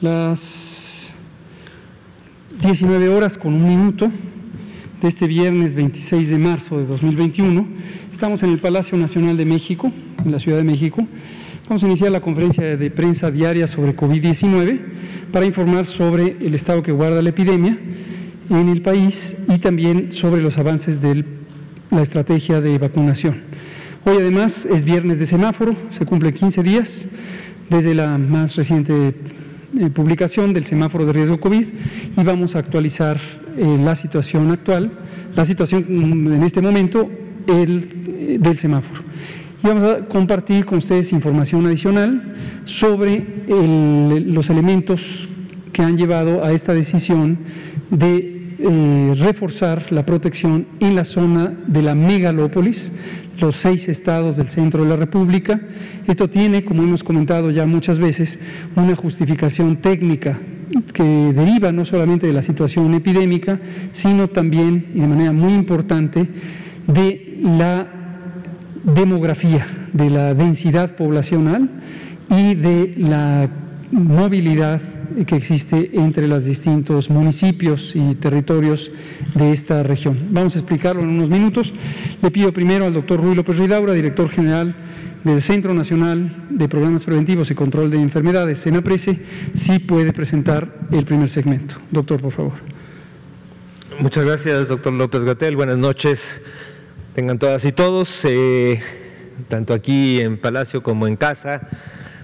las 19 horas con un minuto de este viernes 26 de marzo de 2021. Estamos en el Palacio Nacional de México, en la Ciudad de México. Vamos a iniciar la conferencia de prensa diaria sobre COVID-19 para informar sobre el estado que guarda la epidemia en el país y también sobre los avances de la estrategia de vacunación. Hoy además es viernes de semáforo, se cumple 15 días desde la más reciente eh, publicación del semáforo de riesgo COVID y vamos a actualizar eh, la situación actual, la situación mm, en este momento eh, del semáforo. Y vamos a compartir con ustedes información adicional sobre los elementos que han llevado a esta decisión de reforzar la protección en la zona de la megalópolis, los seis estados del centro de la República. Esto tiene, como hemos comentado ya muchas veces, una justificación técnica que deriva no solamente de la situación epidémica, sino también, y de manera muy importante, de la demografía, de la densidad poblacional y de la movilidad que existe entre los distintos municipios y territorios de esta región. Vamos a explicarlo en unos minutos. Le pido primero al doctor Ruy López Ridaura, director general del Centro Nacional de Programas Preventivos y Control de Enfermedades, SENAPRESE, si puede presentar el primer segmento. Doctor, por favor. Muchas gracias, doctor López Gatel. Buenas noches. Tengan todas y todos, eh, tanto aquí en Palacio como en casa.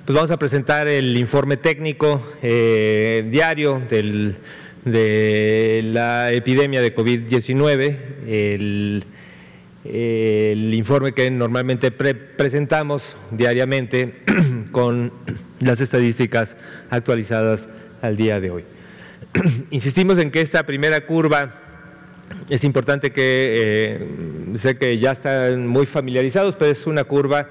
Pues vamos a presentar el informe técnico eh, diario de la epidemia de COVID-19, el, informe que normalmente presentamos diariamente con las estadísticas actualizadas al día de hoy. Insistimos en que esta primera curva es importante que, eh, sé que ya están muy familiarizados, pero es una curva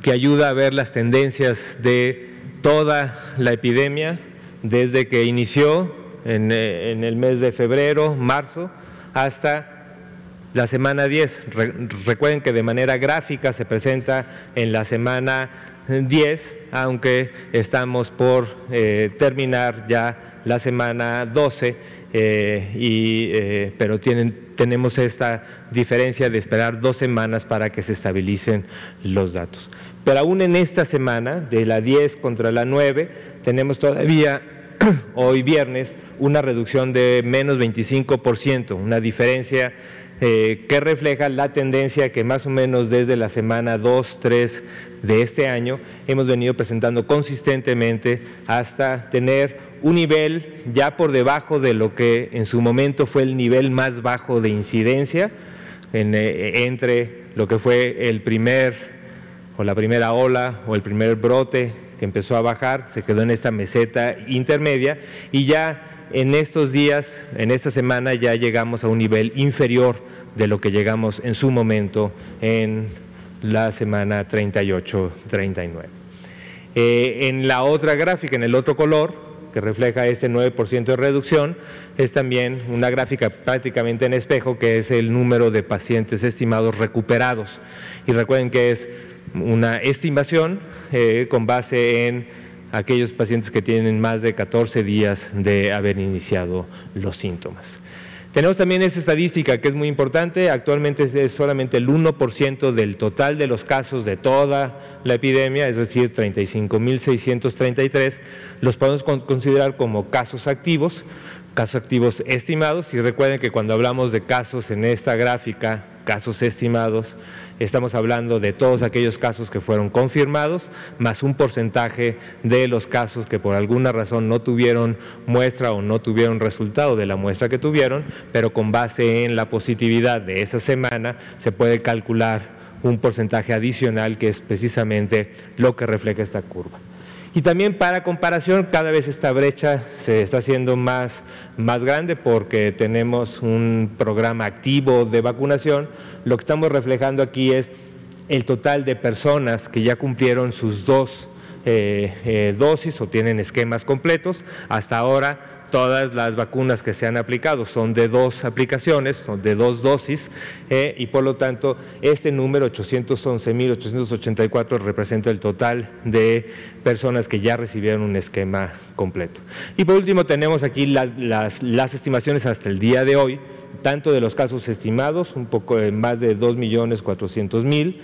que ayuda a ver las tendencias de toda la epidemia desde que inició en, eh, el mes de febrero, marzo, hasta la semana 10. recuerden que de manera gráfica se presenta en la semana 10, aunque estamos por eh, terminar ya la semana 12, eh, pero tenemos esta diferencia de esperar dos semanas para que se estabilicen los datos. Pero aún en esta semana, de la 10 contra la 9, tenemos todavía hoy viernes una reducción de menos 25%, una diferencia eh, que refleja la tendencia que más o menos desde la semana 2, 3 de este año hemos venido presentando consistentemente hasta tener un nivel ya por debajo de lo que en su momento fue el nivel más bajo de incidencia eh, entre lo que fue el primer o la primera ola o el primer brote que empezó a bajar, se quedó en esta meseta intermedia y ya en estos días, en esta semana ya llegamos a un nivel inferior de lo que llegamos en su momento en la semana 38-39. Eh, en la otra gráfica, en el otro color, que refleja este 9% de reducción, es también una gráfica prácticamente en espejo, que es el número de pacientes estimados recuperados. Y recuerden que es una estimación eh, con base en aquellos pacientes que tienen más de 14 días de haber iniciado los síntomas. Tenemos también esta estadística que es muy importante, actualmente es solamente el 1% del total de los casos de toda la epidemia, es decir, 35.633, los podemos considerar como casos activos, casos activos estimados, y recuerden que cuando hablamos de casos en esta gráfica, casos estimados, Estamos hablando de todos aquellos casos que fueron confirmados, más un porcentaje de los casos que por alguna razón no tuvieron muestra o no tuvieron resultado de la muestra que tuvieron, pero con base en la positividad de esa semana se puede calcular un porcentaje adicional que es precisamente lo que refleja esta curva. Y también para comparación, cada vez esta brecha se está haciendo más, más grande porque tenemos un programa activo de vacunación. Lo que estamos reflejando aquí es el total de personas que ya cumplieron sus dos dosis o tienen esquemas completos. Hasta ahora todas las vacunas que se han aplicado son de dos aplicaciones, son de dos dosis, eh, y por lo tanto este número 811.884 representa el total de personas que ya recibieron un esquema completo. Y por último tenemos aquí las, estimaciones hasta el día de hoy, tanto de los casos estimados, un poco de más de 2.400.000,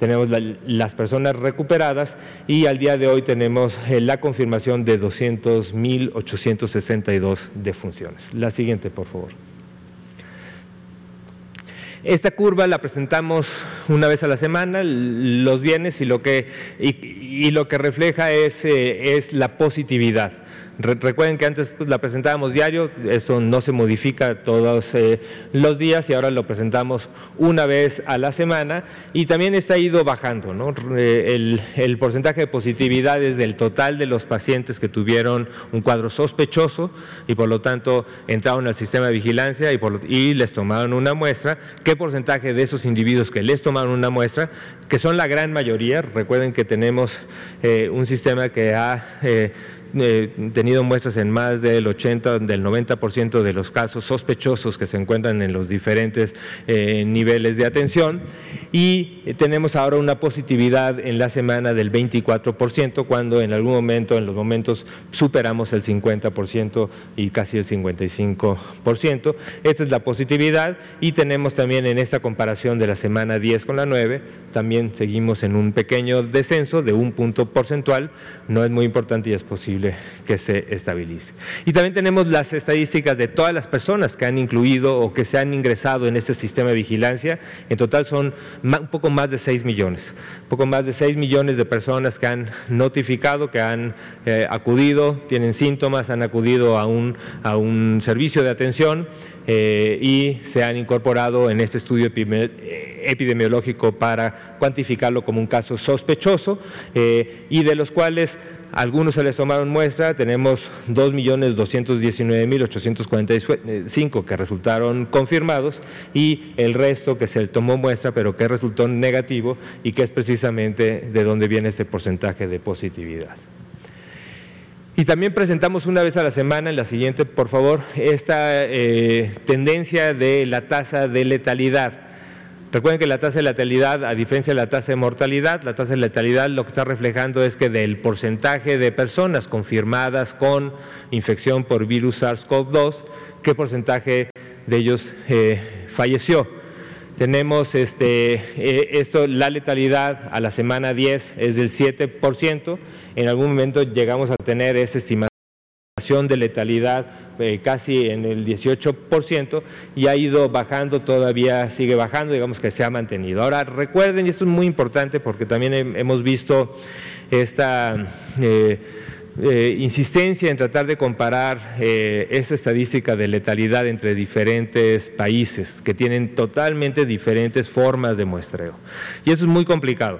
tenemos las personas recuperadas y al día de hoy tenemos eh, la confirmación de 200.862 defunciones. La siguiente, por favor. Esta curva la presentamos una vez a la semana, los viernes, y lo que, y, lo que refleja es, eh, es la positividad. Recuerden que antes pues, la presentábamos diario, esto no se modifica todos eh, los días y ahora lo presentamos una vez a la semana y también está ido bajando. ¿no? El, porcentaje de positividades del total de los pacientes que tuvieron un cuadro sospechoso y por lo tanto entraron al sistema de vigilancia y, por, y les tomaron una muestra, qué porcentaje de esos individuos que les tomaron una muestra, que son la gran mayoría, recuerden que tenemos eh, un sistema que ha... Eh, eh, tenido muestras en más del 80, del 90% de los casos sospechosos que se encuentran en los diferentes eh, niveles de atención. Y tenemos ahora una positividad en la semana del 24% cuando en algún momento, en los momentos superamos el 50% y casi el 55%. Esta es la positividad. Y tenemos también en esta comparación de la semana 10 con la 9, también seguimos en un pequeño descenso de un punto porcentual, no es muy importante y es posible que se estabilice. Y también tenemos las estadísticas de todas las personas que han incluido o que se han ingresado en este sistema de vigilancia. En total son un poco más de 6 millones, un poco más de 6 millones de personas que han notificado, que han eh, acudido, tienen síntomas, han acudido a un, a un servicio de atención eh, y se han incorporado en este estudio epidemiológico para cuantificarlo como un caso sospechoso eh, y de los cuales algunos se les tomaron muestra, tenemos 2.219.845 que resultaron confirmados y el resto que se le tomó muestra pero que resultó negativo y que es precisamente de donde viene este porcentaje de positividad. Y también presentamos una vez a la semana, en la siguiente, por favor, esta eh, tendencia de la tasa de letalidad. Recuerden que la tasa de letalidad, a diferencia de la tasa de mortalidad, la tasa de letalidad lo que está reflejando es que del porcentaje de personas confirmadas con infección por virus SARS-CoV-2, qué porcentaje de ellos eh, falleció. Tenemos este, eh, esto, la letalidad a la semana 10 es del 7%, en algún momento llegamos a tener esa estimación de letalidad eh, casi en el 18% y ha ido bajando, todavía sigue bajando, digamos que se ha mantenido. Ahora recuerden, y esto es muy importante porque también hemos visto esta... Eh, eh, insistencia en tratar de comparar esta estadística de letalidad entre diferentes países que tienen totalmente diferentes formas de muestreo. Y eso es muy complicado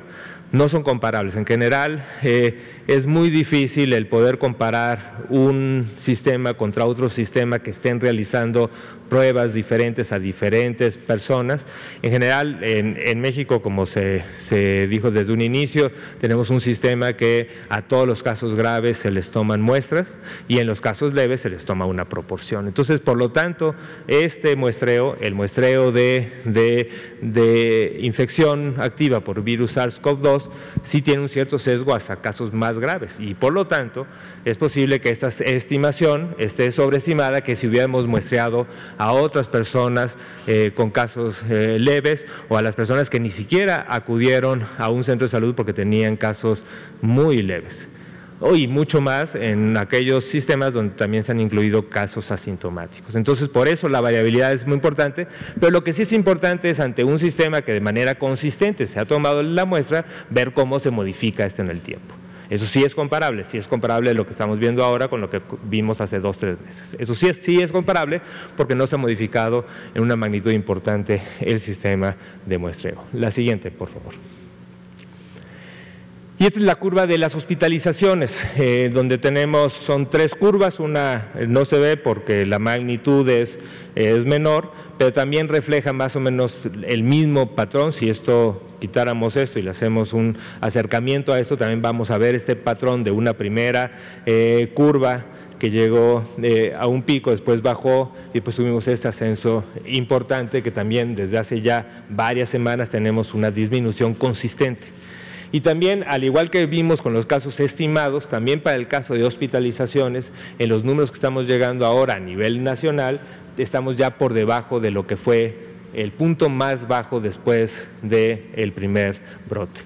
no son comparables. En general, eh, es muy difícil el poder comparar un sistema contra otro sistema que estén realizando pruebas diferentes a diferentes personas. En general, en, México, como se, dijo desde un inicio, tenemos un sistema que a todos los casos graves se les toman muestras y en los casos leves se les toma una proporción. Entonces, por lo tanto, este muestreo, el muestreo de, de infección activa por virus SARS-CoV-2, sí tiene un cierto sesgo hasta casos más graves y por lo tanto es posible que esta estimación esté sobreestimada que si hubiéramos muestreado a otras personas eh, con casos eh, leves o a las personas que ni siquiera acudieron a un centro de salud porque tenían casos muy leves. Y mucho más en aquellos sistemas donde también se han incluido casos asintomáticos. Entonces, por eso la variabilidad es muy importante, pero lo que sí es importante es ante un sistema que de manera consistente se ha tomado la muestra, ver cómo se modifica esto en el tiempo. Eso sí es comparable, sí es comparable lo que estamos viendo ahora con lo que vimos hace dos, tres meses. Eso sí es, sí es comparable porque no se ha modificado en una magnitud importante el sistema de muestreo. La siguiente, por favor. Y esta es la curva de las hospitalizaciones, eh, donde tenemos, son tres curvas, una eh, no se ve porque la magnitud es, es menor, pero también refleja más o menos el mismo patrón. Si esto quitáramos esto y le hacemos un acercamiento a esto, también vamos a ver este patrón de una primera eh, curva que llegó a un pico, después bajó y pues tuvimos este ascenso importante que también desde hace ya varias semanas tenemos una disminución consistente. Y también, al igual que vimos con los casos estimados, también para el caso de hospitalizaciones, en los números que estamos llegando ahora a nivel nacional, estamos ya por debajo de lo que fue el punto más bajo después del primer brote.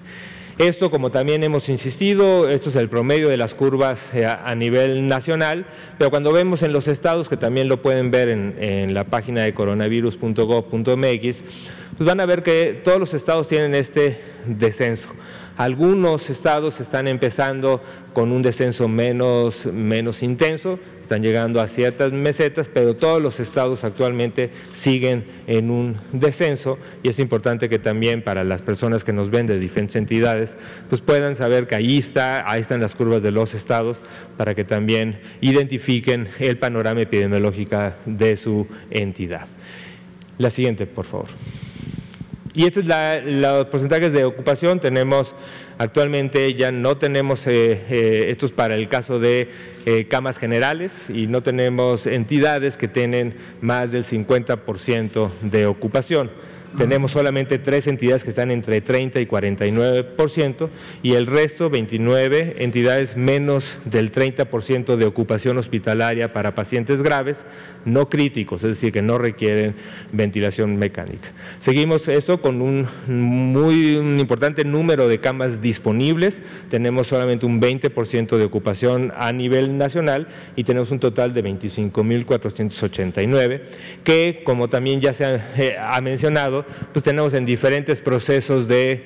Esto, como también hemos insistido, esto es el promedio de las curvas eh, a nivel nacional, pero cuando vemos en los estados, que también lo pueden ver en, en la página de coronavirus.gov.mx, pues van a ver que todos los estados tienen este descenso. Algunos estados están empezando con un descenso menos, menos intenso, están llegando a ciertas mesetas, pero todos los estados actualmente siguen en un descenso y es importante que también para las personas que nos ven de diferentes entidades, pues puedan saber que ahí está, ahí están las curvas de los estados para que también identifiquen el panorama epidemiológico de su entidad. La siguiente, por favor. Y estos son los porcentajes de ocupación. Tenemos actualmente ya no tenemos eh, eh, estos para el caso de eh, camas generales y no tenemos entidades que tienen más del 50% de ocupación. Tenemos solamente tres entidades que están entre 30 y 49% y el resto, 29 entidades menos del 30% de ocupación hospitalaria para pacientes graves, no críticos, es decir, que no requieren ventilación mecánica. Seguimos esto con un muy importante número de camas disponibles, tenemos solamente un 20% de ocupación a nivel nacional y tenemos un total de 25.489 que, como también ya se ha, eh, ha mencionado, pues tenemos en diferentes procesos de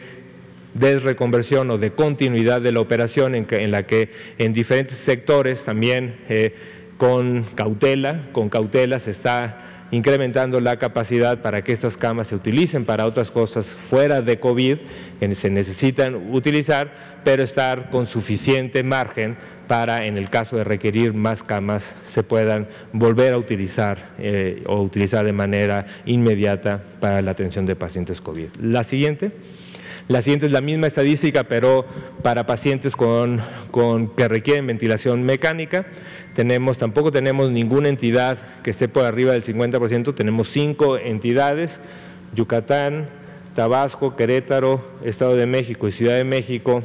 desreconversión o de continuidad de la operación en, la que en diferentes sectores también eh, con cautela, con cautela se está incrementando la capacidad para que estas camas se utilicen para otras cosas fuera de COVID que se necesitan utilizar, pero estar con suficiente margen para, en el caso de requerir más camas, se puedan volver a utilizar eh, o utilizar de manera inmediata para la atención de pacientes COVID. La siguiente. La siguiente es la misma estadística, pero para pacientes con, con, que requieren ventilación mecánica. Tenemos, tampoco tenemos ninguna entidad que esté por arriba del 50%, tenemos cinco entidades, Yucatán, Tabasco, Querétaro, Estado de México y Ciudad de México,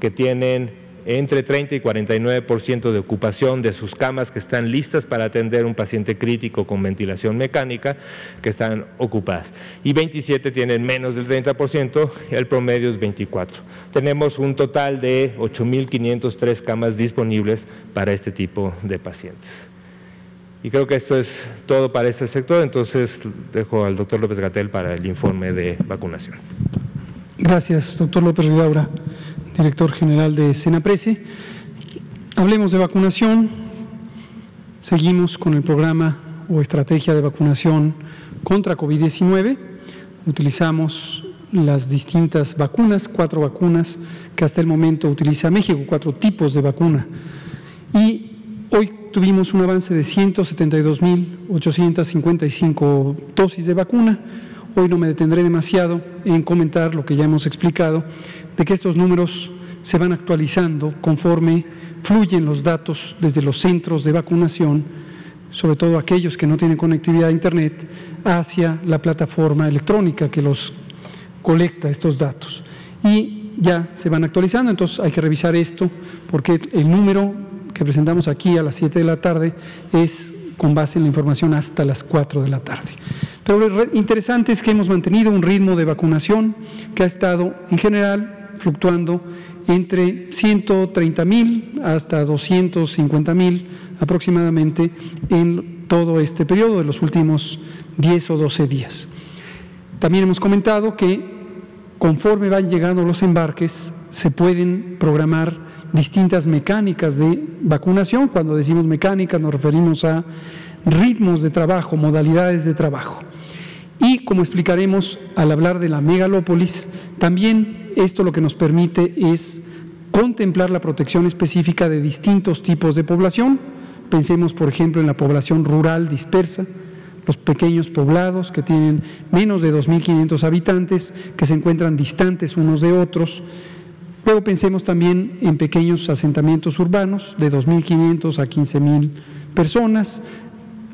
que tienen entre 30 y 49% de ocupación de sus camas que están listas para atender un paciente crítico con ventilación mecánica que están ocupadas. Y 27 tienen menos del 30%, el promedio es 24. Tenemos un total de 8.503 camas disponibles para este tipo de pacientes. Y creo que esto es todo para este sector, entonces dejo al doctor López Gatel para el informe de vacunación. Gracias, doctor López Ridaura director general de Senaprece. Hablemos de vacunación. Seguimos con el programa o estrategia de vacunación contra COVID-19. Utilizamos las distintas vacunas, cuatro vacunas que hasta el momento utiliza México, cuatro tipos de vacuna. Y hoy tuvimos un avance de 172.855 dosis de vacuna. Hoy no me detendré demasiado en comentar lo que ya hemos explicado de que estos números se van actualizando conforme fluyen los datos desde los centros de vacunación, sobre todo aquellos que no tienen conectividad a Internet, hacia la plataforma electrónica que los colecta estos datos. Y ya se van actualizando, entonces hay que revisar esto porque el número que presentamos aquí a las 7 de la tarde es con base en la información hasta las 4 de la tarde. Pero lo interesante es que hemos mantenido un ritmo de vacunación que ha estado en general fluctuando entre 130 mil hasta 250 mil aproximadamente en todo este periodo de los últimos 10 o 12 días. También hemos comentado que conforme van llegando los embarques, se pueden programar distintas mecánicas de vacunación. Cuando decimos mecánicas nos referimos a ritmos de trabajo, modalidades de trabajo. Y como explicaremos al hablar de la megalópolis, también esto lo que nos permite es contemplar la protección específica de distintos tipos de población. Pensemos, por ejemplo, en la población rural dispersa, los pequeños poblados que tienen menos de 2.500 habitantes, que se encuentran distantes unos de otros. Luego pensemos también en pequeños asentamientos urbanos de 2.500 a 15.000 personas,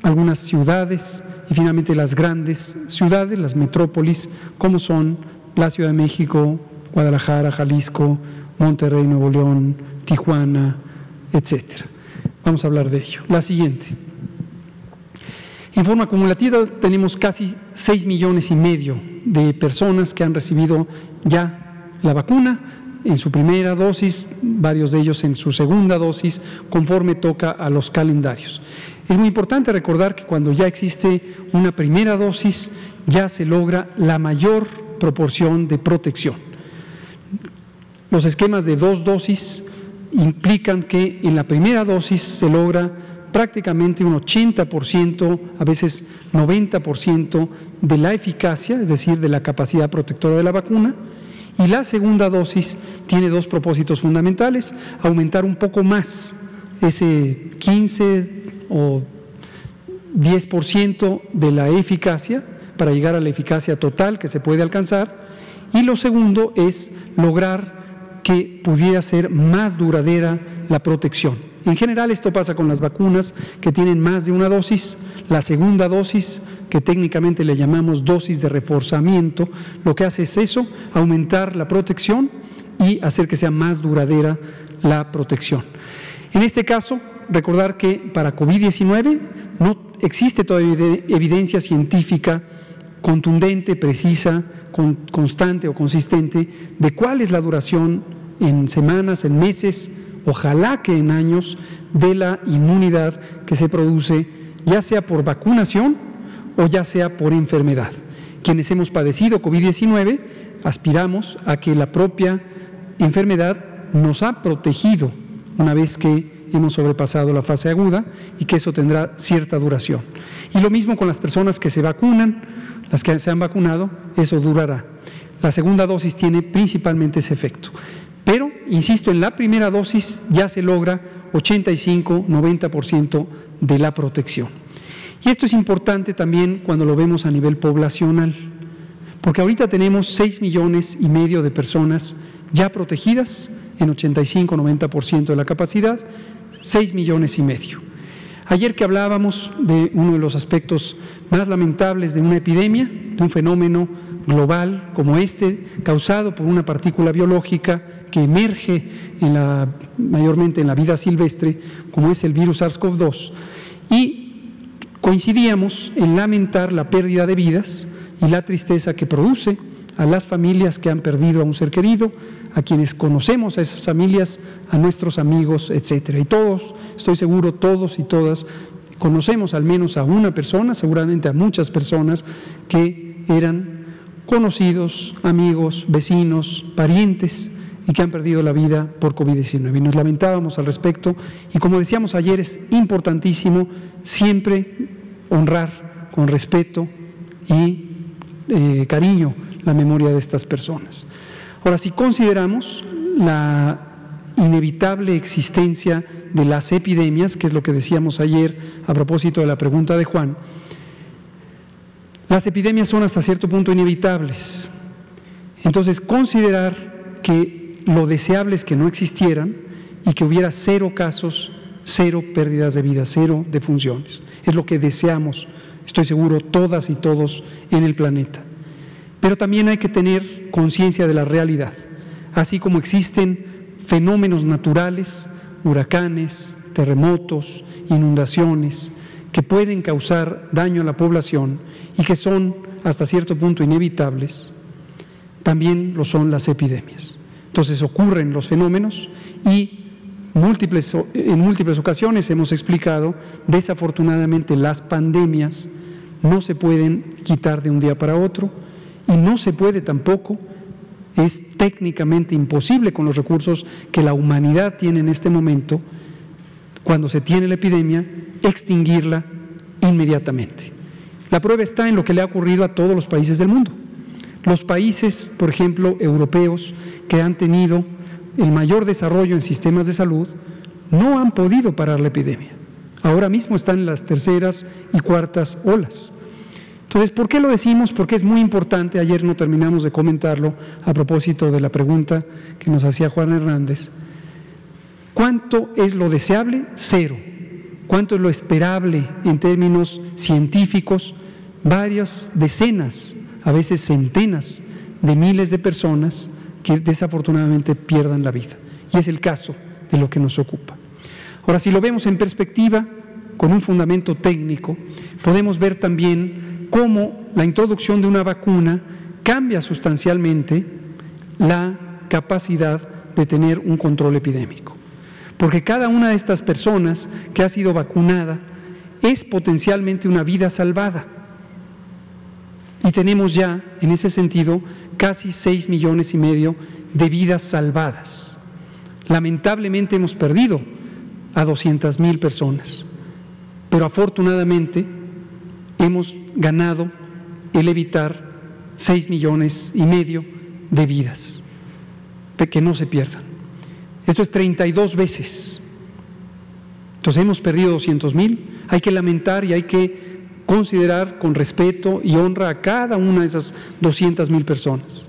algunas ciudades y finalmente las grandes ciudades, las metrópolis, como son la Ciudad de México, Guadalajara, Jalisco, Monterrey, Nuevo León, Tijuana, etcétera. Vamos a hablar de ello. La siguiente. En forma acumulativa tenemos casi 6 millones y medio de personas que han recibido ya la vacuna en su primera dosis, varios de ellos en su segunda dosis, conforme toca a los calendarios. Es muy importante recordar que cuando ya existe una primera dosis, ya se logra la mayor proporción de protección. Los esquemas de dos dosis implican que en la primera dosis se logra prácticamente un 80%, a veces 90% de la eficacia, es decir, de la capacidad protectora de la vacuna. Y la segunda dosis tiene dos propósitos fundamentales, aumentar un poco más ese 15 o 10% de la eficacia para llegar a la eficacia total que se puede alcanzar. Y lo segundo es lograr que pudiera ser más duradera la protección. En general esto pasa con las vacunas que tienen más de una dosis. La segunda dosis, que técnicamente le llamamos dosis de reforzamiento, lo que hace es eso, aumentar la protección y hacer que sea más duradera la protección. En este caso, recordar que para COVID-19 no existe todavía evidencia científica contundente, precisa, constante o consistente de cuál es la duración en semanas, en meses, ojalá que en años, de la inmunidad que se produce ya sea por vacunación o ya sea por enfermedad. Quienes hemos padecido COVID-19 aspiramos a que la propia enfermedad nos ha protegido una vez que hemos sobrepasado la fase aguda y que eso tendrá cierta duración. Y lo mismo con las personas que se vacunan, las que se han vacunado, eso durará. La segunda dosis tiene principalmente ese efecto. Pero, insisto, en la primera dosis ya se logra 85-90% de la protección. Y esto es importante también cuando lo vemos a nivel poblacional, porque ahorita tenemos 6 millones y medio de personas ya protegidas en 85-90% de la capacidad, 6 millones y medio. Ayer que hablábamos de uno de los aspectos más lamentables de una epidemia, de un fenómeno global como este, causado por una partícula biológica que emerge en la, mayormente en la vida silvestre, como es el virus SARS-CoV-2, y coincidíamos en lamentar la pérdida de vidas y la tristeza que produce a las familias que han perdido a un ser querido, a quienes conocemos a esas familias, a nuestros amigos, etcétera. Y todos, estoy seguro, todos y todas conocemos al menos a una persona, seguramente a muchas personas que eran conocidos, amigos, vecinos, parientes y que han perdido la vida por COVID-19. Y nos lamentábamos al respecto y como decíamos ayer es importantísimo siempre honrar con respeto y eh, cariño la memoria de estas personas. Ahora, si consideramos la inevitable existencia de las epidemias, que es lo que decíamos ayer a propósito de la pregunta de Juan, las epidemias son hasta cierto punto inevitables. Entonces, considerar que lo deseable es que no existieran y que hubiera cero casos, cero pérdidas de vida, cero defunciones. Es lo que deseamos, estoy seguro, todas y todos en el planeta. Pero también hay que tener conciencia de la realidad. Así como existen fenómenos naturales, huracanes, terremotos, inundaciones, que pueden causar daño a la población y que son hasta cierto punto inevitables, también lo son las epidemias. Entonces ocurren los fenómenos y en múltiples ocasiones hemos explicado, desafortunadamente las pandemias no se pueden quitar de un día para otro, y no se puede tampoco, es técnicamente imposible con los recursos que la humanidad tiene en este momento, cuando se tiene la epidemia, extinguirla inmediatamente. La prueba está en lo que le ha ocurrido a todos los países del mundo. Los países, por ejemplo, europeos, que han tenido el mayor desarrollo en sistemas de salud, no han podido parar la epidemia. Ahora mismo están en las terceras y cuartas olas. Entonces, ¿por qué lo decimos? Porque es muy importante, ayer no terminamos de comentarlo a propósito de la pregunta que nos hacía Juan Hernández. ¿Cuánto es lo deseable? Cero. ¿Cuánto es lo esperable en términos científicos? Varias decenas, a veces centenas de miles de personas que desafortunadamente pierdan la vida. Y es el caso de lo que nos ocupa. Ahora, si lo vemos en perspectiva, con un fundamento técnico, podemos ver también cómo la introducción de una vacuna cambia sustancialmente la capacidad de tener un control epidémico. Porque cada una de estas personas que ha sido vacunada es potencialmente una vida salvada. Y tenemos ya, en ese sentido, casi 6 millones y medio de vidas salvadas. Lamentablemente hemos perdido a 200 mil personas, pero afortunadamente hemos ganado el evitar 6 millones y medio de vidas, de que no se pierdan. Esto es 32 veces. Entonces hemos perdido 200 mil, hay que lamentar y hay que considerar con respeto y honra a cada una de esas 200 mil personas.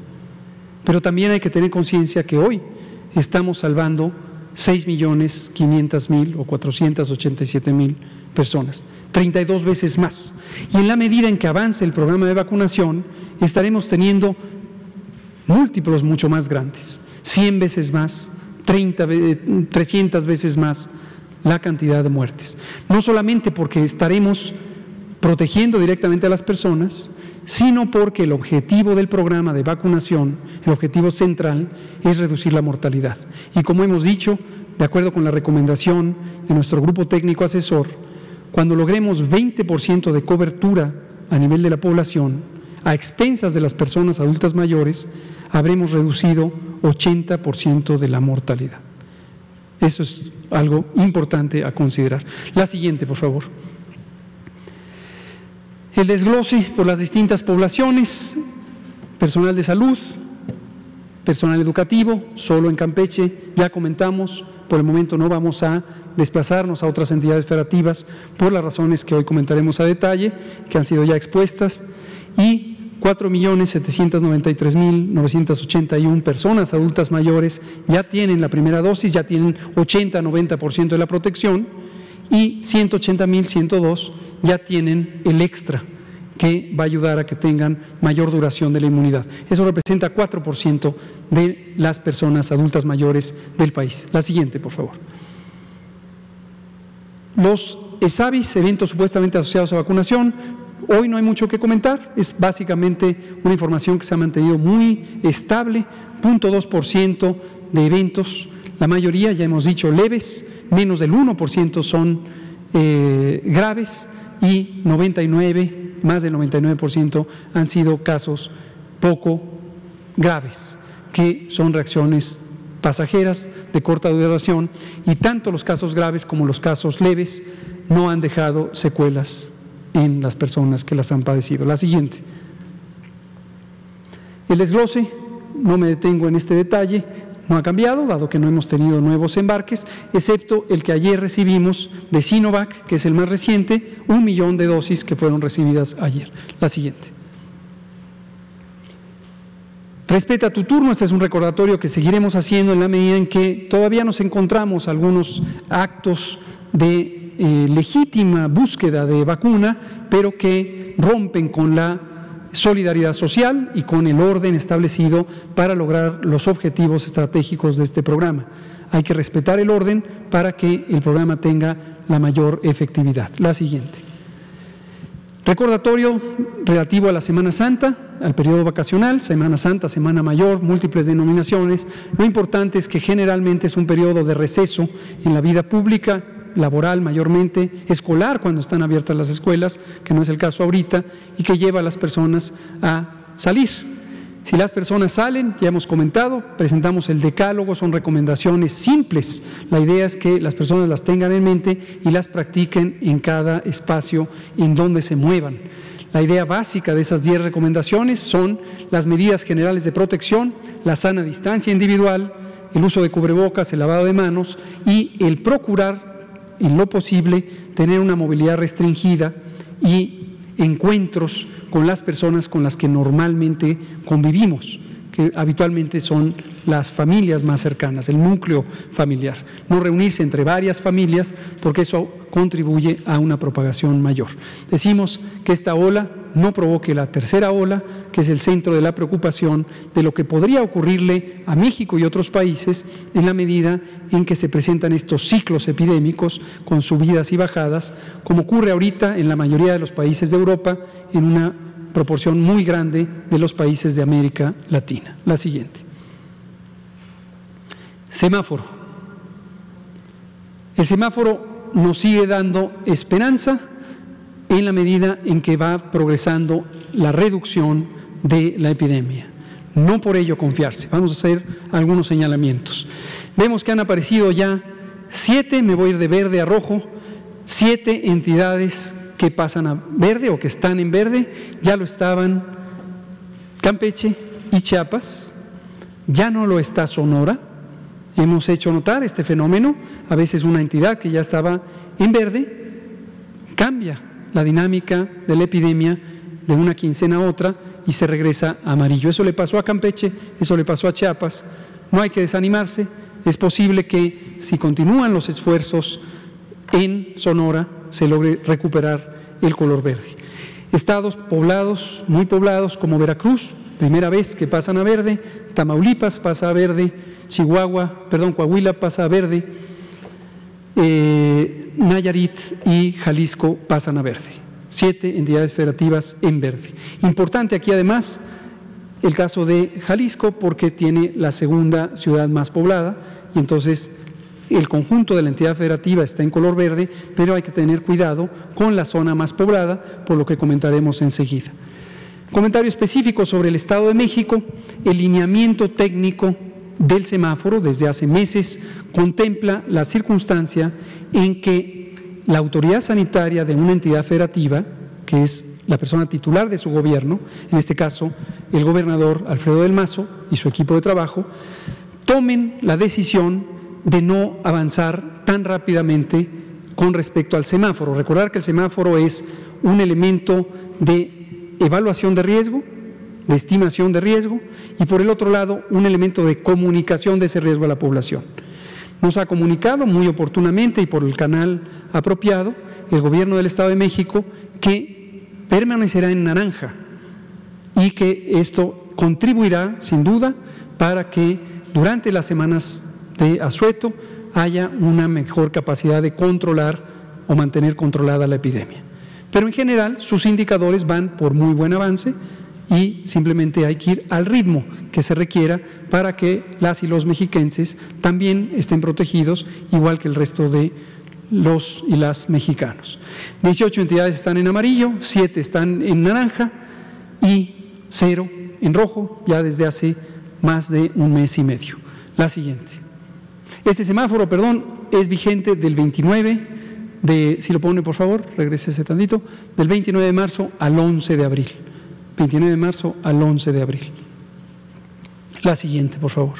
Pero también hay que tener conciencia que hoy estamos salvando 6 millones 500 mil o 487 mil personas, 32 veces más. Y en la medida en que avance el programa de vacunación, estaremos teniendo múltiplos mucho más grandes, 100 veces más, 30, 300 veces más la cantidad de muertes. No solamente porque estaremos protegiendo directamente a las personas, sino porque el objetivo del programa de vacunación, el objetivo central, es reducir la mortalidad. Y como hemos dicho, de acuerdo con la recomendación de nuestro grupo técnico asesor, cuando logremos 20% de cobertura a nivel de la población, a expensas de las personas adultas mayores, habremos reducido 80% de la mortalidad. Eso es algo importante a considerar. La siguiente, por favor. El desglose por las distintas poblaciones, personal de salud, personal educativo, solo en Campeche, ya comentamos, por el momento no vamos a desplazarnos a otras entidades federativas por las razones que hoy comentaremos a detalle, que han sido ya expuestas, y 4.793.981 personas adultas mayores ya tienen la primera dosis, ya tienen 80-90% de la protección, y 180.102 ya tienen el extra que va a ayudar a que tengan mayor duración de la inmunidad. Eso representa 4% de las personas adultas mayores del país. La siguiente, por favor. Los ESAVIS, eventos supuestamente asociados a vacunación, hoy no hay mucho que comentar, es básicamente una información que se ha mantenido muy estable, 0.2% de eventos, la mayoría, ya hemos dicho, leves, menos del 1% son eh, graves y 99 más del 99% han sido casos poco graves, que son reacciones pasajeras de corta duración y tanto los casos graves como los casos leves no han dejado secuelas en las personas que las han padecido. La siguiente. El desglose, no me detengo en este detalle, no ha cambiado, dado que no hemos tenido nuevos embarques, excepto el que ayer recibimos de Sinovac, que es el más reciente, un millón de dosis que fueron recibidas ayer. La siguiente. Respeta tu turno, este es un recordatorio que seguiremos haciendo en la medida en que todavía nos encontramos algunos actos de eh, legítima búsqueda de vacuna, pero que rompen con la solidaridad social y con el orden establecido para lograr los objetivos estratégicos de este programa. Hay que respetar el orden para que el programa tenga la mayor efectividad. La siguiente. Recordatorio relativo a la Semana Santa, al periodo vacacional, Semana Santa, Semana Mayor, múltiples denominaciones. Lo importante es que generalmente es un periodo de receso en la vida pública, laboral mayormente, escolar cuando están abiertas las escuelas, que no es el caso ahorita, y que lleva a las personas a salir. Si las personas salen, ya hemos comentado, presentamos el decálogo, son recomendaciones simples. La idea es que las personas las tengan en mente y las practiquen en cada espacio en donde se muevan. La idea básica de esas 10 recomendaciones son las medidas generales de protección, la sana distancia individual, el uso de cubrebocas, el lavado de manos y el procurar en lo posible tener una movilidad restringida y encuentros con las personas con las que normalmente convivimos, que habitualmente son las familias más cercanas, el núcleo familiar. No reunirse entre varias familias porque eso contribuye a una propagación mayor. Decimos que esta ola no provoque la tercera ola, que es el centro de la preocupación de lo que podría ocurrirle a México y otros países en la medida en que se presentan estos ciclos epidémicos con subidas y bajadas, como ocurre ahorita en la mayoría de los países de Europa, en una proporción muy grande de los países de América Latina. La siguiente. Semáforo. El semáforo nos sigue dando esperanza en la medida en que va progresando la reducción de la epidemia. No por ello confiarse. Vamos a hacer algunos señalamientos. Vemos que han aparecido ya siete, me voy a ir de verde a rojo, siete entidades que pasan a verde o que están en verde, ya lo estaban Campeche y Chiapas, ya no lo está Sonora, Hemos hecho notar este fenómeno, a veces una entidad que ya estaba en verde cambia la dinámica de la epidemia de una quincena a otra y se regresa a amarillo. Eso le pasó a Campeche, eso le pasó a Chiapas. No hay que desanimarse, es posible que si continúan los esfuerzos en Sonora se logre recuperar el color verde. Estados poblados, muy poblados como Veracruz, primera vez que pasan a verde, Tamaulipas pasa a verde, Chihuahua, perdón, Coahuila pasa a verde, eh, Nayarit y Jalisco pasan a verde. Siete entidades federativas en verde. Importante aquí además el caso de Jalisco porque tiene la segunda ciudad más poblada y entonces el conjunto de la entidad federativa está en color verde, pero hay que tener cuidado con la zona más poblada, por lo que comentaremos enseguida. Comentario específico sobre el Estado de México, el lineamiento técnico del semáforo desde hace meses contempla la circunstancia en que la autoridad sanitaria de una entidad federativa, que es la persona titular de su gobierno, en este caso el gobernador Alfredo del Mazo y su equipo de trabajo, tomen la decisión de no avanzar tan rápidamente con respecto al semáforo. Recordar que el semáforo es un elemento de evaluación de riesgo, de estimación de riesgo y por el otro lado un elemento de comunicación de ese riesgo a la población. Nos ha comunicado muy oportunamente y por el canal apropiado el gobierno del Estado de México que permanecerá en naranja y que esto contribuirá sin duda para que durante las semanas de asueto haya una mejor capacidad de controlar o mantener controlada la epidemia. Pero en general sus indicadores van por muy buen avance, y simplemente hay que ir al ritmo que se requiera para que las y los mexiquenses también estén protegidos, igual que el resto de los y las mexicanos. 18 entidades están en amarillo, 7 están en naranja y 0 en rojo ya desde hace más de un mes y medio. La siguiente. Este semáforo, perdón, es vigente del 29 de, si lo pone por favor, regrese ese tantito, del 29 de marzo al 11 de abril. 29 de marzo al 11 de abril. La siguiente, por favor.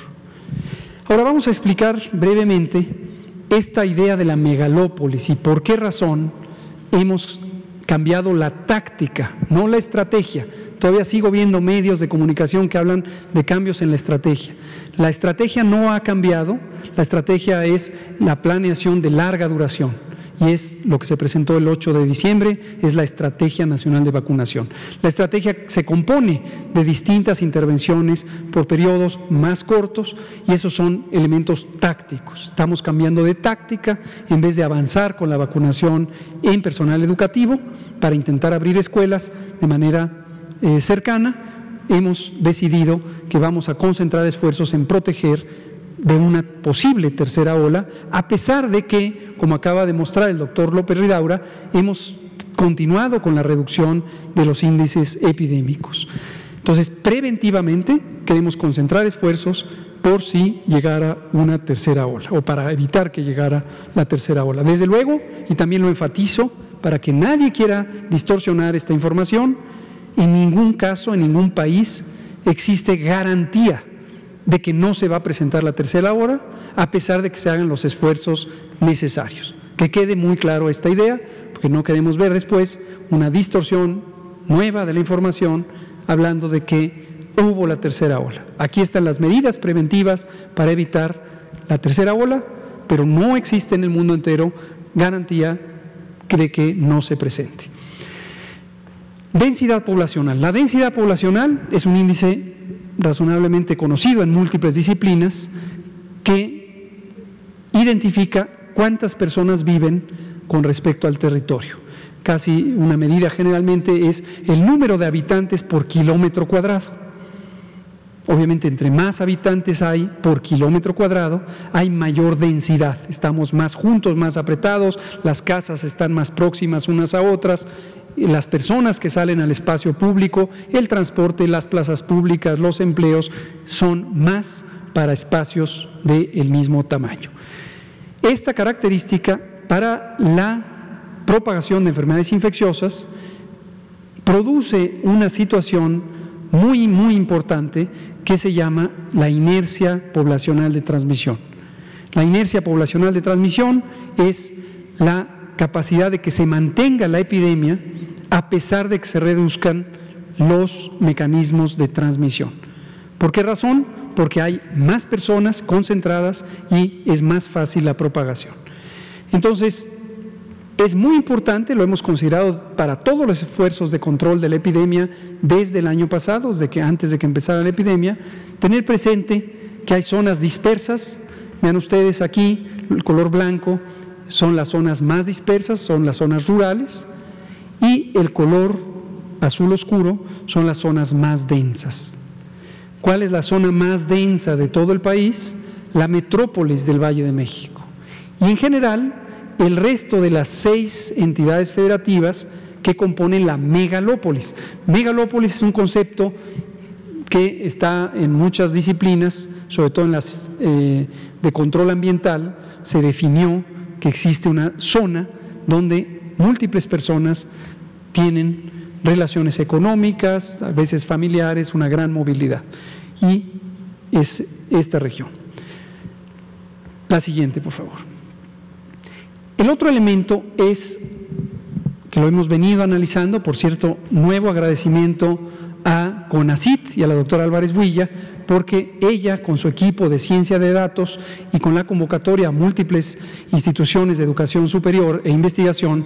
Ahora vamos a explicar brevemente esta idea de la megalópolis y por qué razón hemos cambiado la táctica, no la estrategia. Todavía sigo viendo medios de comunicación que hablan de cambios en la estrategia. La estrategia no ha cambiado, la estrategia es la planeación de larga duración y es lo que se presentó el 8 de diciembre, es la Estrategia Nacional de Vacunación. La estrategia se compone de distintas intervenciones por periodos más cortos y esos son elementos tácticos. Estamos cambiando de táctica en vez de avanzar con la vacunación en personal educativo para intentar abrir escuelas de manera eh, cercana. Hemos decidido que vamos a concentrar esfuerzos en proteger de una posible tercera ola, a pesar de que, como acaba de mostrar el doctor López Ridaura, hemos continuado con la reducción de los índices epidémicos. Entonces, preventivamente queremos concentrar esfuerzos por si llegara una tercera ola o para evitar que llegara la tercera ola. Desde luego, y también lo enfatizo, para que nadie quiera distorsionar esta información, en ningún caso, en ningún país existe garantía de que no se va a presentar la tercera hora, a pesar de que se hagan los esfuerzos necesarios. Que quede muy claro esta idea, porque no queremos ver después una distorsión nueva de la información hablando de que hubo la tercera ola. Aquí están las medidas preventivas para evitar la tercera ola, pero no existe en el mundo entero garantía de que no se presente. Densidad poblacional. La densidad poblacional es un índice razonablemente conocido en múltiples disciplinas que identifica cuántas personas viven con respecto al territorio. Casi una medida generalmente es el número de habitantes por kilómetro cuadrado. Obviamente, entre más habitantes hay por kilómetro cuadrado, hay mayor densidad. Estamos más juntos, más apretados, las casas están más próximas unas a otras, las personas que salen al espacio público, el transporte, las plazas públicas, los empleos, son más para espacios del mismo tamaño. Esta característica para la propagación de enfermedades infecciosas produce una situación muy, muy importante que se llama la inercia poblacional de transmisión. La inercia poblacional de transmisión es la capacidad de que se mantenga la epidemia a pesar de que se reduzcan los mecanismos de transmisión. ¿Por qué razón? Porque hay más personas concentradas y es más fácil la propagación. Entonces, es muy importante, lo hemos considerado para todos los esfuerzos de control de la epidemia desde el año pasado, desde que antes de que empezara la epidemia, tener presente que hay zonas dispersas. Vean ustedes aquí, el color blanco son las zonas más dispersas, son las zonas rurales, y el color azul oscuro son las zonas más densas. ¿Cuál es la zona más densa de todo el país? La metrópolis del Valle de México. Y en general, el resto de las seis entidades federativas que componen la megalópolis. Megalópolis es un concepto que está en muchas disciplinas, sobre todo en las eh, de control ambiental, se definió que existe una zona donde múltiples personas tienen relaciones económicas, a veces familiares, una gran movilidad. Y es esta región. La siguiente, por favor. El otro elemento es, que lo hemos venido analizando, por cierto, nuevo agradecimiento a CONACIT y a la doctora Álvarez Huilla, porque ella, con su equipo de ciencia de datos y con la convocatoria a múltiples instituciones de educación superior e investigación,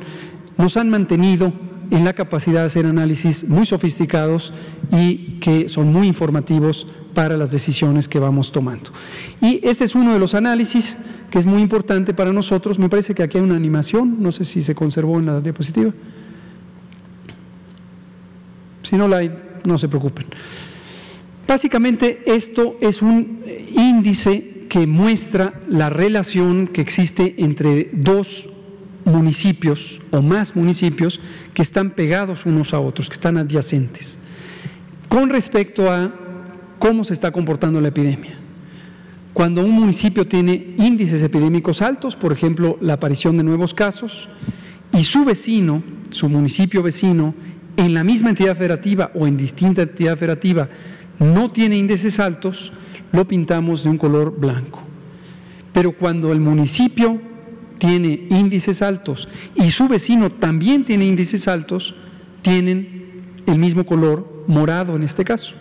nos han mantenido en la capacidad de hacer análisis muy sofisticados y que son muy informativos para las decisiones que vamos tomando. Y este es uno de los análisis que es muy importante para nosotros. Me parece que aquí hay una animación, no sé si se conservó en la diapositiva. Si no la hay, no se preocupen. Básicamente esto es un índice que muestra la relación que existe entre dos municipios o más municipios que están pegados unos a otros, que están adyacentes, con respecto a cómo se está comportando la epidemia. Cuando un municipio tiene índices epidémicos altos, por ejemplo, la aparición de nuevos casos, y su vecino, su municipio vecino, en la misma entidad federativa o en distinta entidad federativa, no tiene índices altos, lo pintamos de un color blanco. Pero cuando el municipio tiene índices altos y su vecino también tiene índices altos, tienen el mismo color morado en este caso.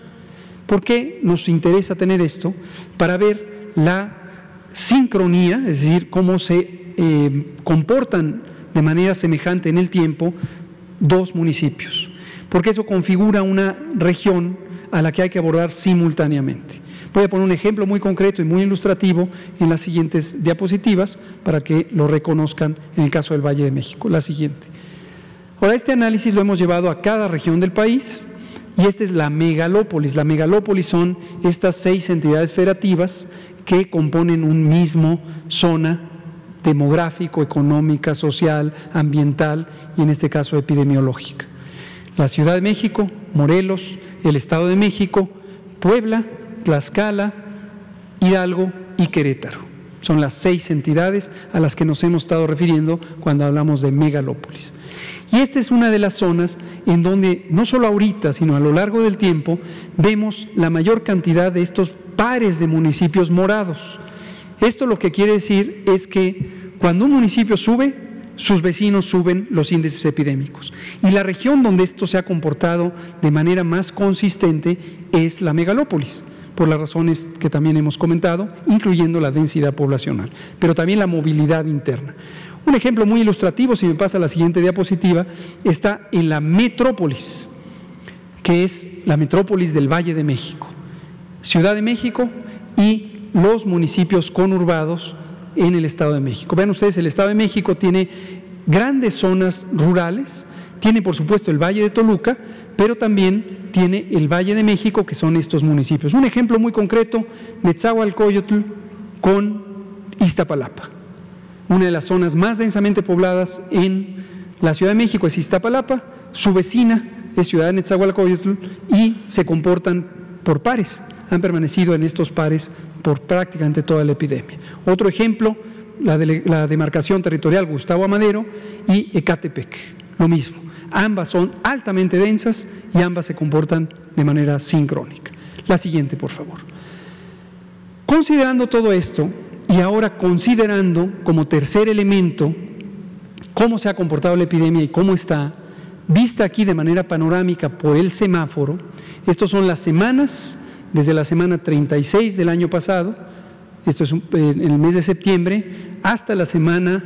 ¿Por qué nos interesa tener esto? Para ver la sincronía, es decir, cómo se eh, comportan de manera semejante en el tiempo dos municipios, porque eso configura una región a la que hay que abordar simultáneamente. Voy a poner un ejemplo muy concreto y muy ilustrativo en las siguientes diapositivas para que lo reconozcan en el caso del Valle de México. La siguiente. Ahora, este análisis lo hemos llevado a cada región del país y esta es la megalópolis. La megalópolis son estas seis entidades federativas que componen un mismo zona demográfico, económica, social, ambiental y en este caso epidemiológica. La Ciudad de México, Morelos, el Estado de México, Puebla, Tlaxcala, Hidalgo y Querétaro. Son las seis entidades a las que nos hemos estado refiriendo cuando hablamos de megalópolis. Y esta es una de las zonas en donde no solo ahorita, sino a lo largo del tiempo, vemos la mayor cantidad de estos pares de municipios morados. Esto lo que quiere decir es que cuando un municipio sube, sus vecinos suben los índices epidémicos. Y la región donde esto se ha comportado de manera más consistente es la megalópolis, por las razones que también hemos comentado, incluyendo la densidad poblacional, pero también la movilidad interna. Un ejemplo muy ilustrativo, si me pasa la siguiente diapositiva, está en la metrópolis, que es la metrópolis del Valle de México, Ciudad de México y los municipios conurbados en el Estado de México. Vean ustedes, el Estado de México tiene grandes zonas rurales, tiene por supuesto el Valle de Toluca, pero también tiene el Valle de México, que son estos municipios. Un ejemplo muy concreto, Netzahualcoyotl con Iztapalapa. Una de las zonas más densamente pobladas en la Ciudad de México es Iztapalapa, su vecina es Ciudad de Netzahualcoyotl y se comportan por pares, han permanecido en estos pares por prácticamente toda la epidemia. Otro ejemplo, la, demarcación territorial Gustavo Amadero y Ecatepec, lo mismo. Ambas son altamente densas y ambas se comportan de manera sincrónica. La siguiente, por favor. Considerando todo esto y ahora considerando como tercer elemento cómo se ha comportado la epidemia y cómo está, vista aquí de manera panorámica por el semáforo, estos son las semanas desde la semana 36 del año pasado, esto es en el mes de septiembre, hasta la semana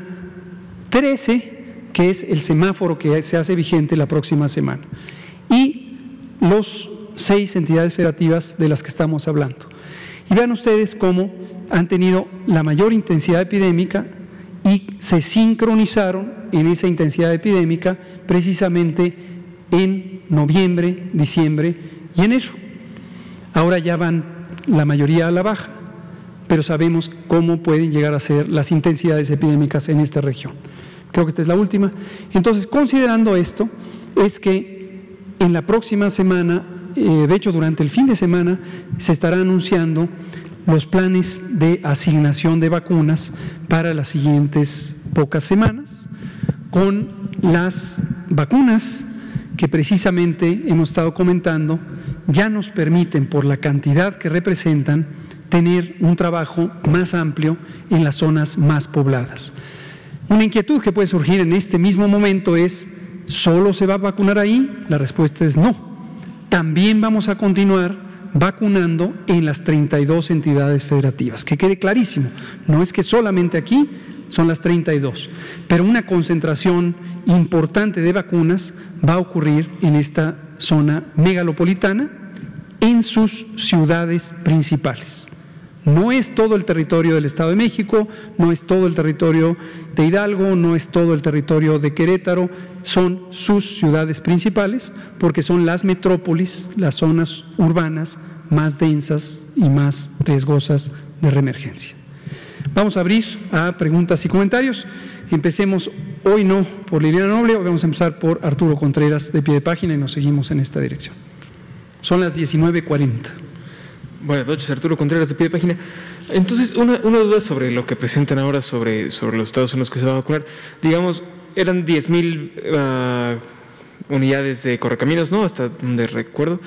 13, que es el semáforo que se hace vigente la próxima semana. Y los seis entidades federativas de las que estamos hablando. Y vean ustedes cómo han tenido la mayor intensidad epidémica y se sincronizaron en esa intensidad epidémica precisamente en noviembre, diciembre y enero. Ahora ya van la mayoría a la baja, pero sabemos cómo pueden llegar a ser las intensidades epidémicas en esta región. Creo que esta es la última. Entonces, considerando esto, es que en la próxima semana, eh, de hecho durante el fin de semana, se estará anunciando los planes de asignación de vacunas para las siguientes pocas semanas, con las vacunas que precisamente hemos estado comentando ya nos permiten, por la cantidad que representan, tener un trabajo más amplio en las zonas más pobladas. Una inquietud que puede surgir en este mismo momento es, ¿solo se va a vacunar ahí? La respuesta es no. También vamos a continuar vacunando en las 32 entidades federativas. Que quede clarísimo, no es que solamente aquí son las 32, pero una concentración importante de vacunas va a ocurrir en esta zona megalopolitana en sus ciudades principales. No es todo el territorio del Estado de México, no es todo el territorio de Hidalgo, no es todo el territorio de Querétaro, son sus ciudades principales porque son las metrópolis, las zonas urbanas más densas y más riesgosas de reemergencia. Vamos a abrir a preguntas y comentarios. Empecemos hoy no por Liliana Noble, vamos a empezar por Arturo Contreras de pie de página y nos seguimos en esta dirección. Son las 19.40. Buenas noches, Arturo Contreras de pie de página. Entonces, una, duda sobre lo que presentan ahora sobre, sobre los estados en los que se va a vacunar. Digamos, eran 10.000 ah, unidades de correcaminos, ¿no? Hasta donde recuerdo.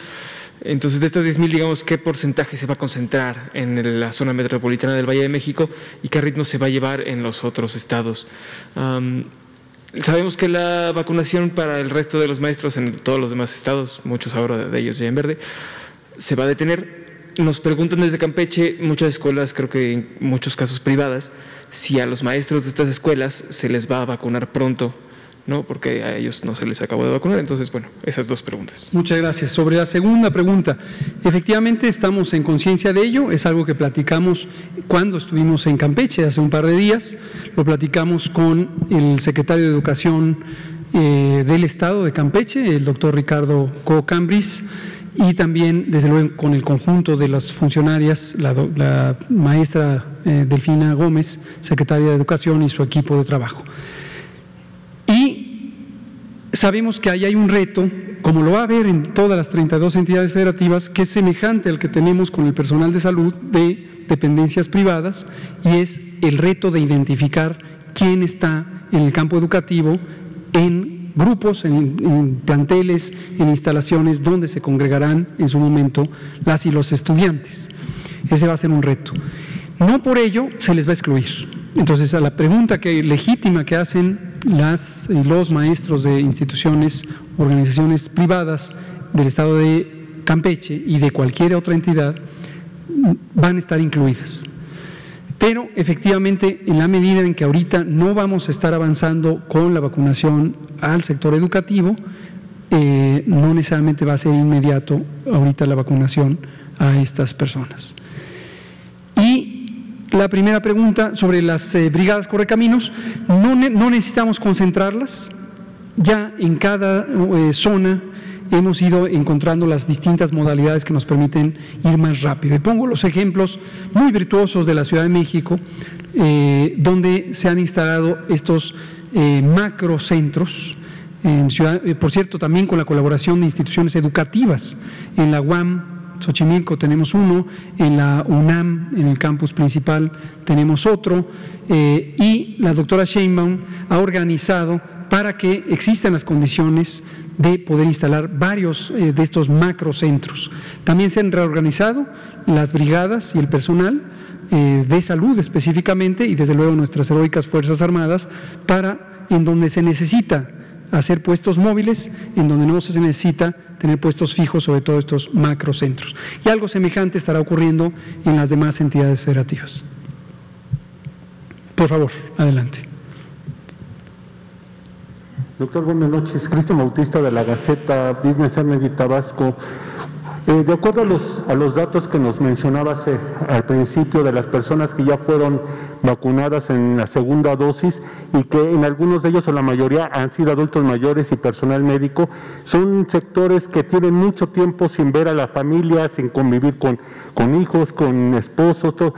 Entonces, de estas 10.000, digamos, ¿qué porcentaje se va a concentrar en la zona metropolitana del Valle de México y qué ritmo se va a llevar en los otros estados? sabemos que la vacunación para el resto de los maestros en todos los demás estados, muchos ahora de ellos ya en verde, se va a detener. Nos preguntan desde Campeche, muchas escuelas, creo que en muchos casos privadas, si a los maestros de estas escuelas se les va a vacunar pronto ¿no? porque a ellos no se les acabó de vacunar. Entonces, bueno, esas dos preguntas. Muchas gracias. Sobre la segunda pregunta, efectivamente estamos en conciencia de ello, es algo que platicamos cuando estuvimos en Campeche hace un par de días, lo platicamos con el secretario de Educación eh, del Estado de Campeche, el doctor Ricardo Co-Cambris, y también, desde luego, con el conjunto de las funcionarias, la, maestra eh, Delfina Gómez, secretaria de Educación, y su equipo de trabajo. Sabemos que ahí hay un reto, como lo va a haber en todas las 32 entidades federativas, que es semejante al que tenemos con el personal de salud de dependencias privadas, y es el reto de identificar quién está en el campo educativo en grupos, en, planteles, en instalaciones donde se congregarán en su momento las y los estudiantes. Ese va a ser un reto. No por ello se les va a excluir. Entonces, a la pregunta que, legítima que hacen las y los maestros de instituciones, organizaciones privadas del Estado de Campeche y de cualquier otra entidad, van a estar incluidas. Pero efectivamente, en la medida en que ahorita no vamos a estar avanzando con la vacunación al sector educativo, eh, no necesariamente va a ser inmediato ahorita la vacunación a estas personas. La primera pregunta sobre las eh, brigadas correcaminos, no, no, necesitamos concentrarlas, ya en cada eh, zona hemos ido encontrando las distintas modalidades que nos permiten ir más rápido. Y pongo los ejemplos muy virtuosos de la Ciudad de México, eh, donde se han instalado estos macrocentros, en ciudad, por cierto, también con la colaboración de instituciones educativas. En la UAM, Xochimilco tenemos uno, en la UNAM, en el campus principal, tenemos otro, y la doctora Sheinbaum ha organizado para que existan las condiciones de poder instalar varios eh, de estos macrocentros. También se han reorganizado las brigadas y el personal eh, de salud específicamente y desde luego nuestras heroicas Fuerzas Armadas para en donde se necesita hacer puestos móviles, en donde no se necesita tener puestos fijos sobre todos estos macrocentros. Y algo semejante estará ocurriendo en las demás entidades federativas. Por favor, adelante. Doctor, buenas noches. Cristian Bautista de la Gaceta Business Energy Tabasco. Eh, de acuerdo a los, a los datos que nos mencionabas al principio de las personas que ya fueron vacunadas en la segunda dosis y que en algunos de ellos o la mayoría han sido adultos mayores y personal médico, son sectores que tienen mucho tiempo sin ver a la familia, sin convivir con, con hijos, con esposos, todo.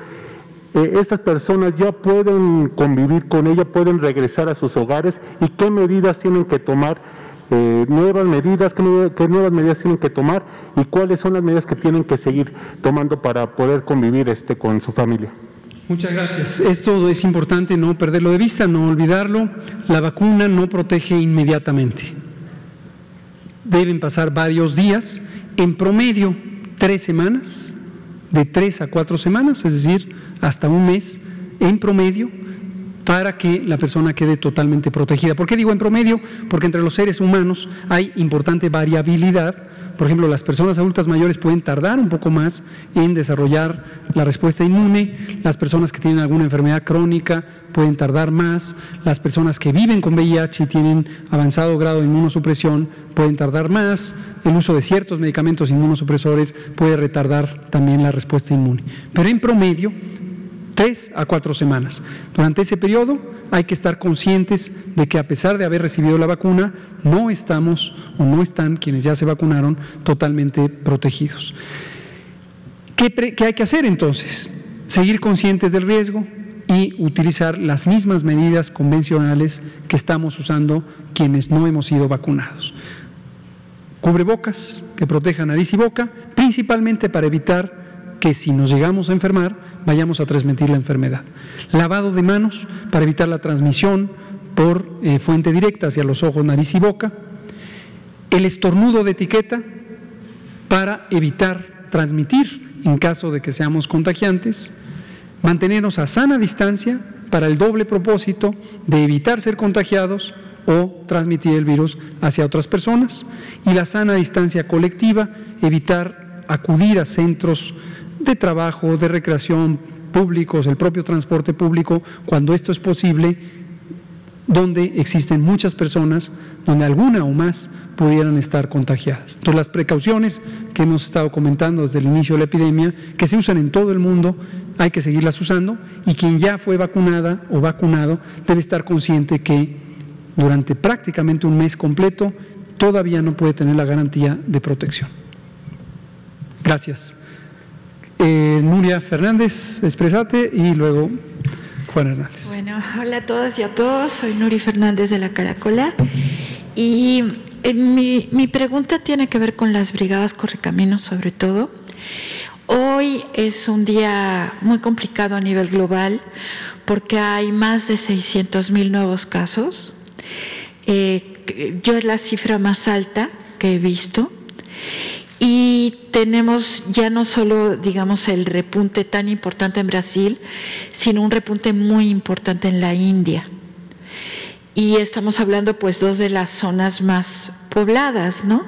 Eh, estas personas ya pueden convivir con ella, pueden regresar a sus hogares y qué medidas tienen que tomar, eh, nuevas medidas, qué, nuevas medidas tienen que tomar y cuáles son las medidas que tienen que seguir tomando para poder convivir este, con su familia. Muchas gracias. Esto es importante no perderlo de vista, no olvidarlo. La vacuna no protege inmediatamente. Deben pasar varios días, en promedio tres semanas, de tres a cuatro semanas, es decir, hasta un mes en promedio para que la persona quede totalmente protegida. ¿Por qué digo en promedio? Porque entre los seres humanos hay importante variabilidad. Por ejemplo, las personas adultas mayores pueden tardar un poco más en desarrollar la respuesta inmune, las personas que tienen alguna enfermedad crónica pueden tardar más, las personas que viven con VIH y tienen avanzado grado de inmunosupresión pueden tardar más, el uso de ciertos medicamentos inmunosupresores puede retardar también la respuesta inmune. Pero en promedio, tres a cuatro semanas. Durante ese periodo hay que estar conscientes de que a pesar de haber recibido la vacuna, no estamos o no están quienes ya se vacunaron totalmente protegidos. ¿Qué, hay que hacer entonces? Seguir conscientes del riesgo y utilizar las mismas medidas convencionales que estamos usando quienes no hemos sido vacunados. Cubrebocas que protejan nariz y boca, principalmente para evitar que si nos llegamos a enfermar, vayamos a transmitir la enfermedad. Lavado de manos para evitar la transmisión por eh, fuente directa hacia los ojos, nariz y boca. El estornudo de etiqueta para evitar transmitir en caso de que seamos contagiantes. Mantenernos a sana distancia para el doble propósito de evitar ser contagiados o transmitir el virus hacia otras personas. Y la sana distancia colectiva, evitar acudir a centros de trabajo, de recreación públicos, el propio transporte público, cuando esto es posible, donde existen muchas personas, donde alguna o más pudieran estar contagiadas. Entonces, las precauciones que hemos estado comentando desde el inicio de la epidemia, que se usan en todo el mundo, hay que seguirlas usando y quien ya fue vacunada o vacunado debe estar consciente que durante prácticamente un mes completo todavía no puede tener la garantía de protección. Gracias. Eh, Nuria Fernández, expresate, y luego Juan Hernández. Bueno, hola a todas y a todos, soy Nuria Fernández de la Caracola y eh, mi, mi pregunta tiene que ver con las brigadas Correcaminos sobre todo. Hoy es un día muy complicado a nivel global porque hay más de 600 mil nuevos casos. Eh, yo es la cifra más alta que he visto. Y tenemos ya no solo, digamos, el repunte tan importante en Brasil, sino un repunte muy importante en la India. Y estamos hablando, pues, dos de las zonas más pobladas, ¿no?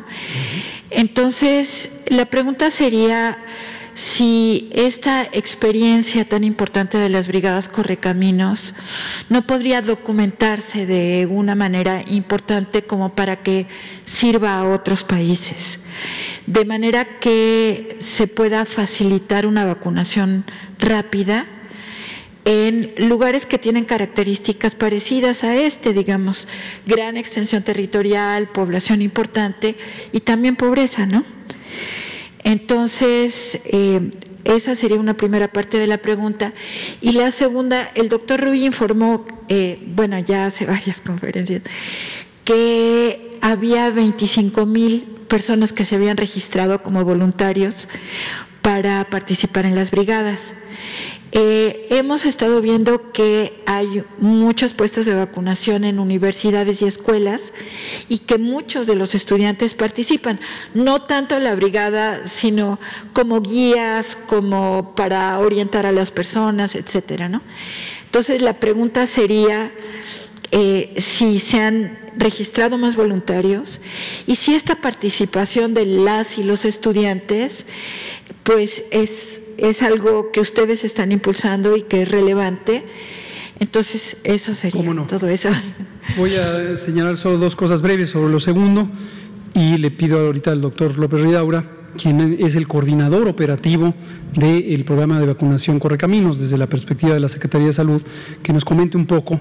Entonces, la pregunta sería si esta experiencia tan importante de las brigadas correcaminos no podría documentarse de una manera importante como para que sirva a otros países, de manera que se pueda facilitar una vacunación rápida en lugares que tienen características parecidas a este, digamos, gran extensión territorial, población importante y también pobreza, ¿no? Entonces, eh, esa sería una primera parte de la pregunta. Y la segunda, el doctor Rui informó, eh, bueno, ya hace varias conferencias, que había 25 mil personas que se habían registrado como voluntarios para participar en las brigadas. Eh, hemos estado viendo que hay muchos puestos de vacunación en universidades y escuelas y que muchos de los estudiantes participan, no tanto en la brigada, sino como guías, como para orientar a las personas, etcétera, ¿no? Entonces la pregunta sería eh, si se han registrado más voluntarios y si esta participación de las y los estudiantes, pues es es algo que ustedes están impulsando y que es relevante. Entonces, eso sería todo eso. Voy a señalar solo dos cosas breves sobre lo segundo y le pido ahorita al doctor López Ridaura quien es el coordinador operativo del programa de vacunación Correcaminos desde la perspectiva de la Secretaría de Salud, que nos comente un poco,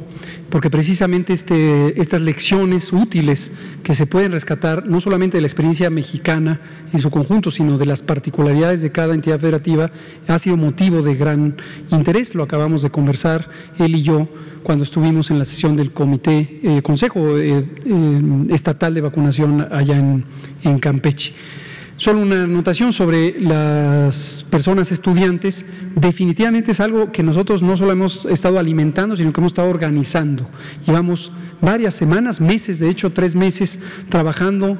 porque precisamente este, estas lecciones útiles que se pueden rescatar no solamente de la experiencia mexicana en su conjunto, sino de las particularidades de cada entidad federativa, ha sido motivo de gran interés. Lo acabamos de conversar él y yo cuando estuvimos en la sesión del Comité, eh, Consejo eh, eh, Estatal de Vacunación allá en, en Campeche. Solo una anotación sobre las personas estudiantes. Definitivamente es algo que nosotros no solo hemos estado alimentando, sino que hemos estado organizando. Llevamos varias semanas, meses, de hecho tres meses, trabajando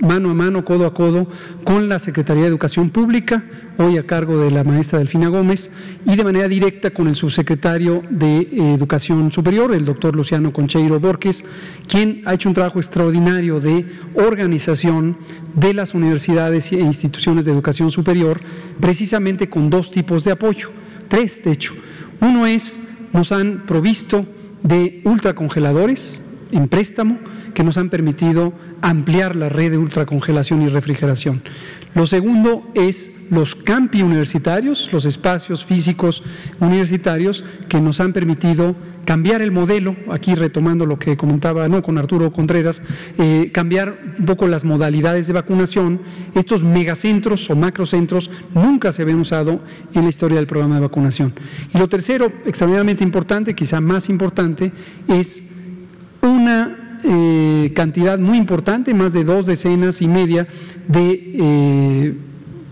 mano a mano, codo a codo, con la Secretaría de Educación Pública, hoy a cargo de la maestra Delfina Gómez, y de manera directa con el subsecretario de eh, Educación Superior, el doctor Luciano Concheiro Borges, quien ha hecho un trabajo extraordinario de organización de las universidades e instituciones de educación superior, precisamente con dos tipos de apoyo, tres de hecho. Uno es, nos han provisto de ultracongeladores en préstamo que nos han permitido ampliar la red de ultracongelación y refrigeración. Lo segundo es los campi universitarios, los espacios físicos universitarios que nos han permitido cambiar el modelo, aquí retomando lo que comentaba no con Arturo Contreras, eh, cambiar un poco las modalidades de vacunación. Estos megacentros o macrocentros nunca se habían usado en la historia del programa de vacunación. Y lo tercero, extremadamente importante, quizá más importante, es una eh, cantidad muy importante, más de dos decenas y media de eh,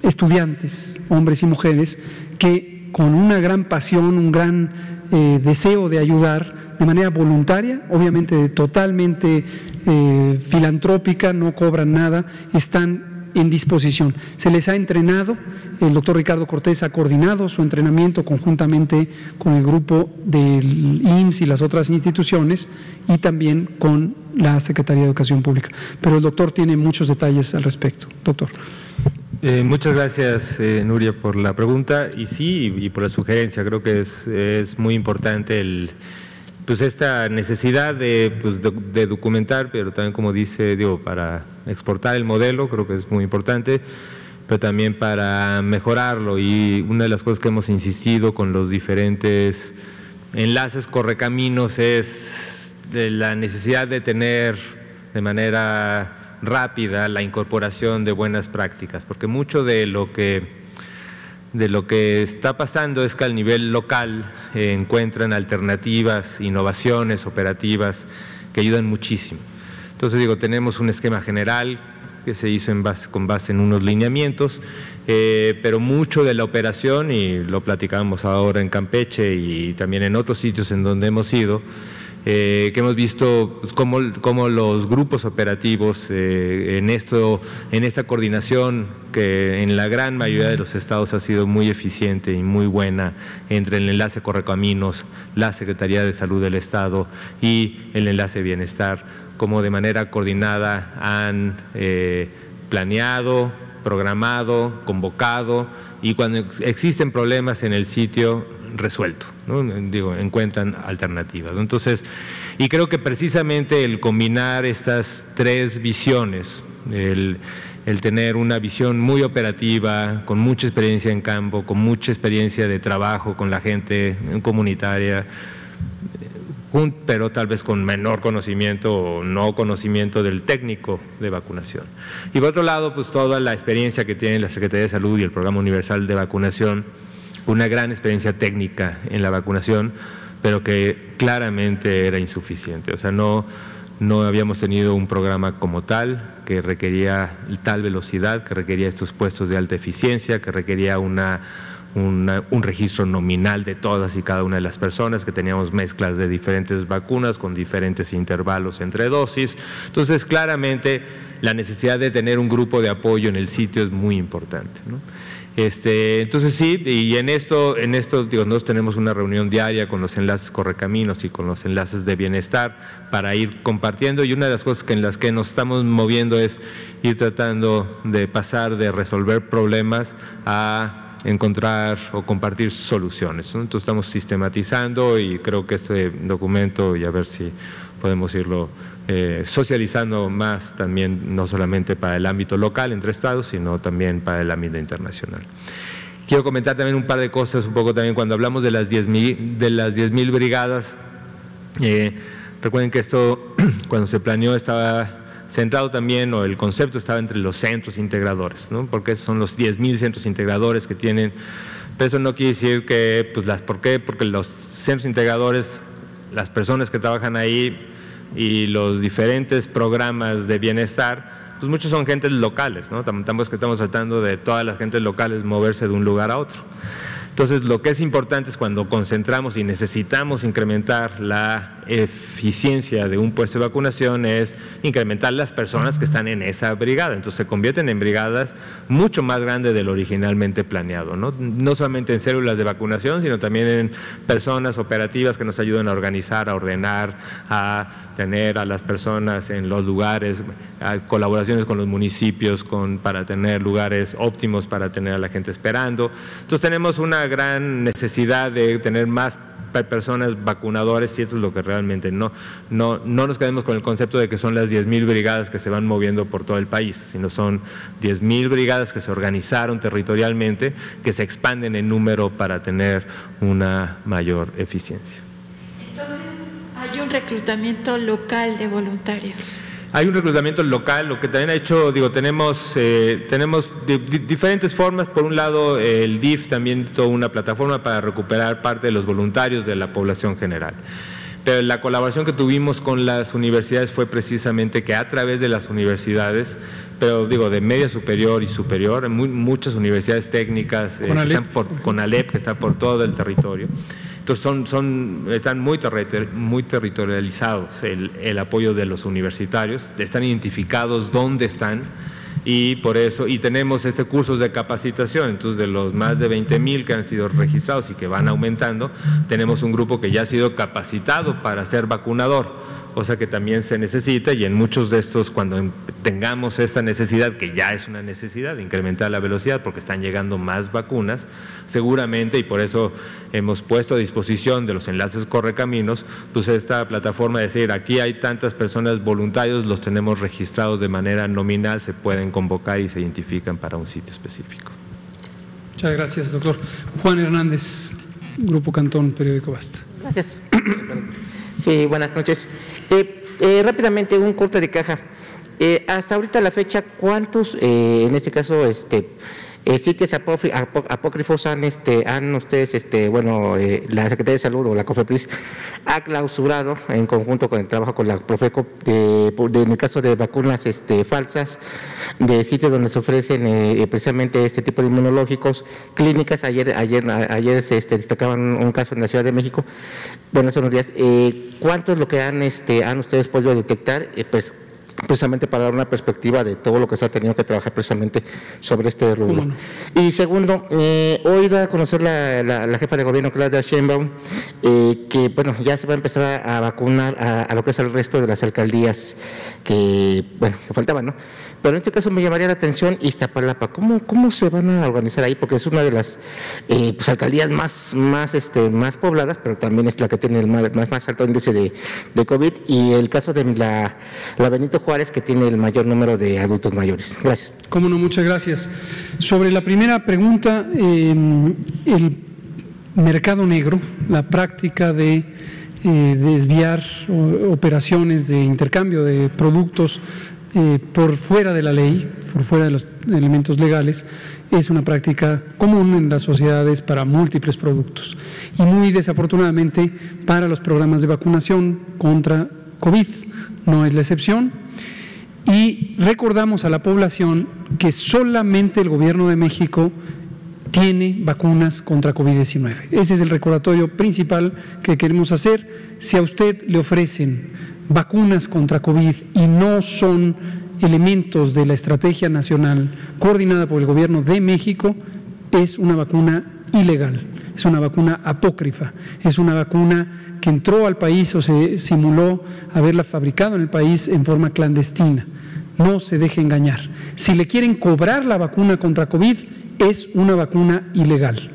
estudiantes, hombres y mujeres, que con una gran pasión, un gran eh, deseo de ayudar de manera voluntaria, obviamente totalmente filantrópica, no cobran nada, están en disposición. Se les ha entrenado, el doctor Ricardo Cortés ha coordinado su entrenamiento conjuntamente con el grupo del IMSS y las otras instituciones y también con la Secretaría de Educación Pública. Pero el doctor tiene muchos detalles al respecto. Doctor. Eh, muchas gracias, eh, Nuria, por la pregunta y sí, y por la sugerencia. Creo que es, es muy importante el pues esta necesidad pues, de, documentar, pero también como dice, digo, para exportar el modelo, creo que es muy importante, pero también para mejorarlo. Y una de las cosas que hemos insistido con los diferentes enlaces correcaminos es de la necesidad de tener de manera rápida la incorporación de buenas prácticas, porque mucho de lo que de lo que está pasando es que al nivel local eh, encuentran alternativas, innovaciones operativas que ayudan muchísimo. Entonces digo, tenemos un esquema general que se hizo con base en unos lineamientos, eh, pero mucho de la operación, y lo platicamos ahora en Campeche y también en otros sitios en donde hemos ido, eh, que hemos visto pues, cómo, los grupos operativos eh, en, esto, en esta coordinación que en la gran mayoría de los estados ha sido muy eficiente y muy buena entre el enlace Correcaminos, la Secretaría de Salud del Estado y el enlace Bienestar, como de manera coordinada han eh, planeado, programado, convocado y cuando existen problemas en el sitio resuelto, digo, encuentran alternativas. Entonces, y creo que precisamente el combinar estas tres visiones, el, tener una visión muy operativa, con mucha experiencia en campo, con mucha experiencia de trabajo con la gente comunitaria, pero tal vez con menor conocimiento o no conocimiento del técnico de vacunación. Y por otro lado, pues toda la experiencia que tiene la Secretaría de Salud y el Programa Universal de Vacunación, una gran experiencia técnica en la vacunación, pero que claramente era insuficiente. O sea, no, no habíamos tenido un programa como tal, que requería tal velocidad, que requería estos puestos de alta eficiencia, que requería una, un registro nominal de todas y cada una de las personas, que teníamos mezclas de diferentes vacunas con diferentes intervalos entre dosis. Entonces, claramente, la necesidad de tener un grupo de apoyo en el sitio es muy importante. Este, entonces sí, y en esto, en esto digo, nosotros tenemos una reunión diaria con los enlaces Correcaminos y con los enlaces de bienestar para ir compartiendo y una de las cosas que en las que nos estamos moviendo es ir tratando de pasar de resolver problemas a encontrar o compartir soluciones. Entonces estamos sistematizando y creo que este documento, y a ver si podemos irlo eh, socializando más también, no solamente para el ámbito local entre estados, sino también para el ámbito internacional. Quiero comentar también un par de cosas, un poco también cuando hablamos de las 10.000 de las 10.000 brigadas. Eh, recuerden que esto, cuando se planeó, estaba centrado también, o el concepto estaba entre los centros integradores, ¿no? porque son los 10.000 centros integradores que tienen, pero eso no quiere decir que, pues las, ¿por qué? Porque los centros integradores, las personas que trabajan ahí, y los diferentes programas de bienestar, pues muchos son gentes locales, ¿no? Tampoco estamos tratando de todas las gentes locales moverse de un lugar a otro. Entonces, lo que es importante es cuando concentramos y necesitamos incrementar la eficiencia de un puesto de vacunación es incrementar las personas que están en esa brigada. Entonces, se convierten en brigadas mucho más grandes de lo originalmente planeado. ¿no? no solamente en células de vacunación, sino también en personas operativas que nos ayudan a organizar, a ordenar, a tener a las personas en los lugares, colaboraciones con los municipios con, para tener lugares óptimos para tener a la gente esperando. Entonces tenemos una gran necesidad de tener más personas vacunadores y esto es lo que realmente no, no, no nos quedemos con el concepto de que son las 10.000 brigadas que se van moviendo por todo el país, sino son 10.000 brigadas que se organizaron territorialmente, que se expanden en número para tener una mayor eficiencia hay un reclutamiento local de voluntarios. Hay un reclutamiento local, lo que también ha hecho, digo, tenemos, eh, tenemos diferentes formas. Por un lado, el DIF también toda una plataforma para recuperar parte de los voluntarios de la población general. Pero la colaboración que tuvimos con las universidades fue precisamente que a través de las universidades, pero digo, de media superior y superior, muchas universidades técnicas, eh, que están por, con ALEP, que está por todo el territorio, entonces son, son, están muy, muy territorializados el, el, apoyo de los universitarios, están identificados dónde están y por eso, y tenemos este curso de capacitación, entonces de los más de 20 mil que han sido registrados y que van aumentando, tenemos un grupo que ya ha sido capacitado para ser vacunador cosa que también se necesita y en muchos de estos cuando tengamos esta necesidad, que ya es una necesidad de incrementar la velocidad porque están llegando más vacunas, seguramente y por eso hemos puesto a disposición de los enlaces Correcaminos, pues esta plataforma de decir, aquí hay tantas personas voluntarios, los tenemos registrados de manera nominal, se pueden convocar y se identifican para un sitio específico. Muchas gracias, doctor. Juan Hernández, Grupo Cantón, Periódico Basta. Gracias. Sí, buenas noches. Eh, eh, rápidamente, un corte de caja. Eh, hasta ahorita la fecha, ¿cuántos, en este caso, este, eh, sitios apócrifos han, este, han ustedes, este, bueno, eh, la Secretaría de Salud o la COFEPRIS ha clausurado en conjunto con el trabajo con la Profeco, en el caso de vacunas este, falsas, de sitios donde se ofrecen eh, precisamente este tipo de inmunológicos, clínicas. Ayer, ayer, ayer se este, destacaban un caso en la Ciudad de México. Bueno, son los días. ¿Cuánto es lo que han, este, han ustedes podido detectar? pues precisamente para dar una perspectiva de todo lo que se ha tenido que trabajar precisamente sobre este rubro. Y segundo, eh, hoy da a conocer la, jefa de gobierno, Claudia Sheinbaum, eh, que bueno, ya se va a empezar a, vacunar a, a, lo que es el resto de las alcaldías que, bueno, que faltaban, ¿no? Pero en este caso me llamaría la atención Iztapalapa. ¿Cómo, cómo se van a organizar ahí? Porque es una de las eh, pues, alcaldías más, más, este, más pobladas, pero también es la que tiene el más, más alto índice de, de, COVID. Y el caso de la, la Benito Juárez, que tiene el mayor número de adultos mayores. Gracias. Cómo no, muchas gracias. Sobre la primera pregunta, em, el mercado negro, la práctica de eh, desviar operaciones de intercambio de productos eh, por fuera de la ley, por fuera de los elementos legales, es una práctica común en las sociedades para múltiples productos y muy desafortunadamente para los programas de vacunación contra COVID. No es la excepción. Y recordamos a la población que solamente el gobierno de México tiene vacunas contra COVID-19. Ese es el recordatorio principal que queremos hacer. Si a usted le ofrecen vacunas contra COVID y no son elementos de la estrategia nacional coordinada por el gobierno de México, es una vacuna ilegal, es una vacuna apócrifa, es una vacuna que entró al país o se simuló haberla fabricado en el país en forma clandestina. No se deje engañar. Si le quieren cobrar la vacuna contra COVID, es una vacuna ilegal.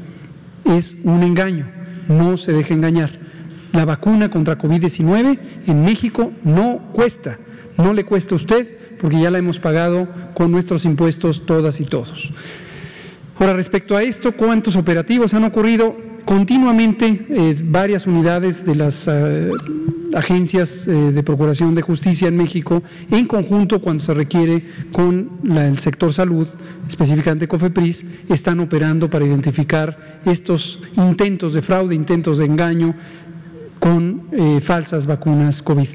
Es un engaño. No se deje engañar. La vacuna contra COVID-19 en México no cuesta, no le cuesta a usted porque ya la hemos pagado con nuestros impuestos todas y todos. Ahora, respecto a esto, ¿cuántos operativos han ocurrido? Continuamente eh, varias unidades de las eh, agencias eh, de Procuración de Justicia en México, en conjunto cuando se requiere con el sector salud, específicamente COFEPRIS, están operando para identificar estos intentos de fraude, intentos de engaño, con falsas vacunas COVID.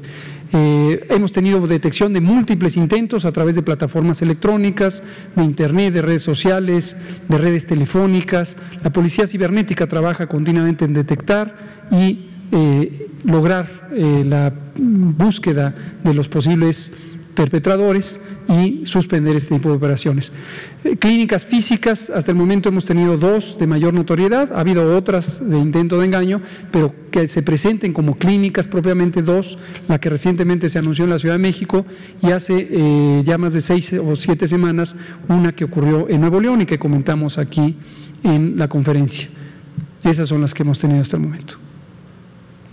Eh, hemos tenido detección de múltiples intentos a través de plataformas electrónicas, de Internet, de redes sociales, de redes telefónicas. La Policía Cibernética trabaja continuamente en detectar y eh, lograr la búsqueda de los posibles perpetradores y suspender este tipo de operaciones. Eh, clínicas físicas, hasta el momento hemos tenido dos de mayor notoriedad, ha habido otras de intento de engaño, pero que se presenten como clínicas propiamente dos, la que recientemente se anunció en la Ciudad de México y hace eh, ya más de seis o siete semanas una que ocurrió en Nuevo León y que comentamos aquí en la conferencia. Esas son las que hemos tenido hasta el momento.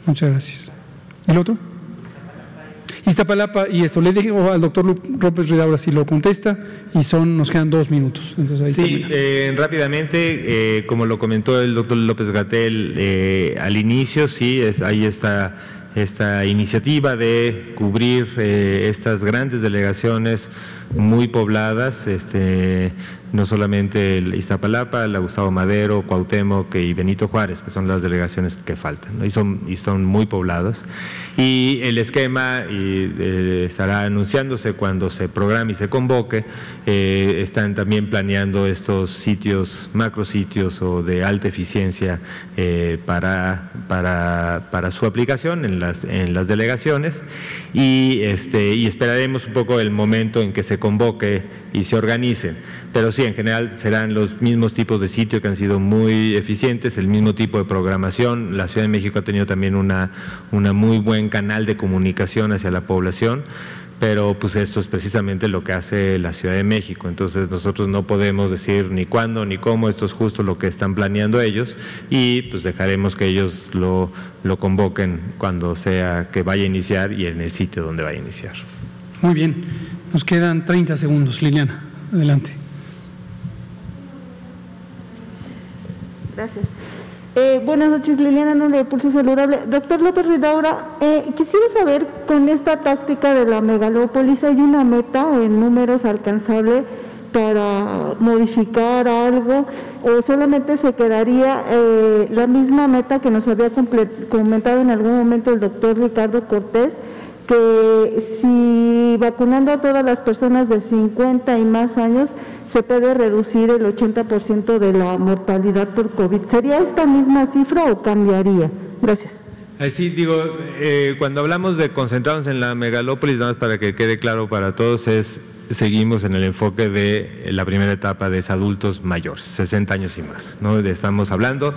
Muchas gracias. ¿El otro? Iztapalapa, y esto le digo al doctor López Ridaura si lo contesta, y son nos quedan dos minutos. sí, eh, rápidamente, eh, como lo comentó el doctor López Gatel eh, al inicio, sí, es, ahí está esta iniciativa de cubrir estas grandes delegaciones muy pobladas, este, no solamente el Iztapalapa, la Gustavo Madero, Cuauhtémoc y Benito Juárez, que son las delegaciones que faltan, y, son, y son muy pobladas. Y el esquema eh, estará anunciándose cuando se programe y se convoque. Eh, están también planeando estos sitios, macrositios o de alta eficiencia eh, para, su aplicación en las, en las delegaciones. Y, este, y esperaremos un poco el momento en que se convoque y se organicen. Pero sí, en general serán los mismos tipos de sitio que han sido muy eficientes, el mismo tipo de programación. La Ciudad de México ha tenido también una, muy buen canal de comunicación hacia la población pero pues esto es precisamente lo que hace la Ciudad de México, entonces nosotros no podemos decir ni cuándo ni cómo, esto es justo lo que están planeando ellos y pues dejaremos que ellos lo, lo convoquen cuando sea que vaya a iniciar y en el sitio donde vaya a iniciar. Muy bien, nos quedan 30 segundos, Liliana, adelante. Gracias. Eh, buenas noches, Liliana no de Pulso Saludable. Doctor López Ridaura, eh, quisiera saber, con esta táctica de la megalópolis, ¿hay una meta en números alcanzable para modificar algo o solamente se quedaría eh, la misma meta que nos había comentado en algún momento el doctor Ricardo Cortés, que si vacunando a todas las personas de 50 y más años se puede reducir el 80% de la mortalidad por COVID. ¿Sería esta misma cifra o cambiaría? Gracias. Sí, digo, eh, cuando hablamos de concentrarnos en la megalópolis, nada más para que quede claro para todos, es seguimos en el enfoque de la primera etapa de adultos mayores, 60 años y más, ¿no? estamos hablando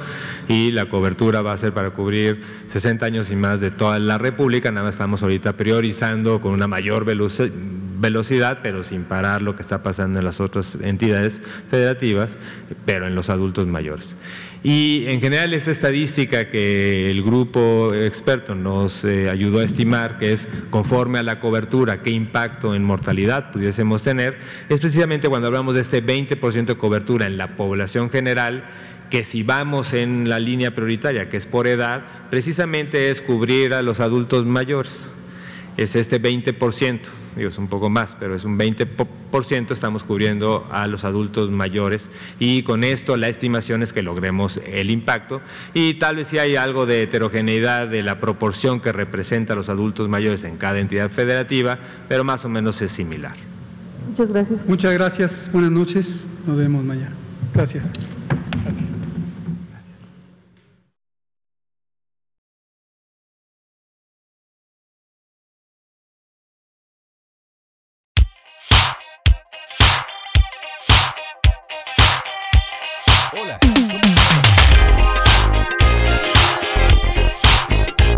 y la cobertura va a ser para cubrir 60 años y más de toda la República, nada más estamos ahorita priorizando con una mayor velocidad, pero sin parar lo que está pasando en las otras entidades federativas, pero en los adultos mayores. Y en general esta estadística que el grupo experto nos eh, ayudó a estimar, que es conforme a la cobertura, qué impacto en mortalidad pudiésemos tener, es precisamente cuando hablamos de este 20% de cobertura en la población general, que si vamos en la línea prioritaria, que es por edad, precisamente es cubrir a los adultos mayores. Es este 20% digo, es un poco más, pero es un 20% estamos cubriendo a los adultos mayores y con esto la estimación es que logremos el impacto y tal vez si hay algo de heterogeneidad de la proporción que representa a los adultos mayores en cada entidad federativa, pero más o menos es similar. Muchas gracias. Muchas gracias, buenas noches, nos vemos mañana. Gracias. Hola.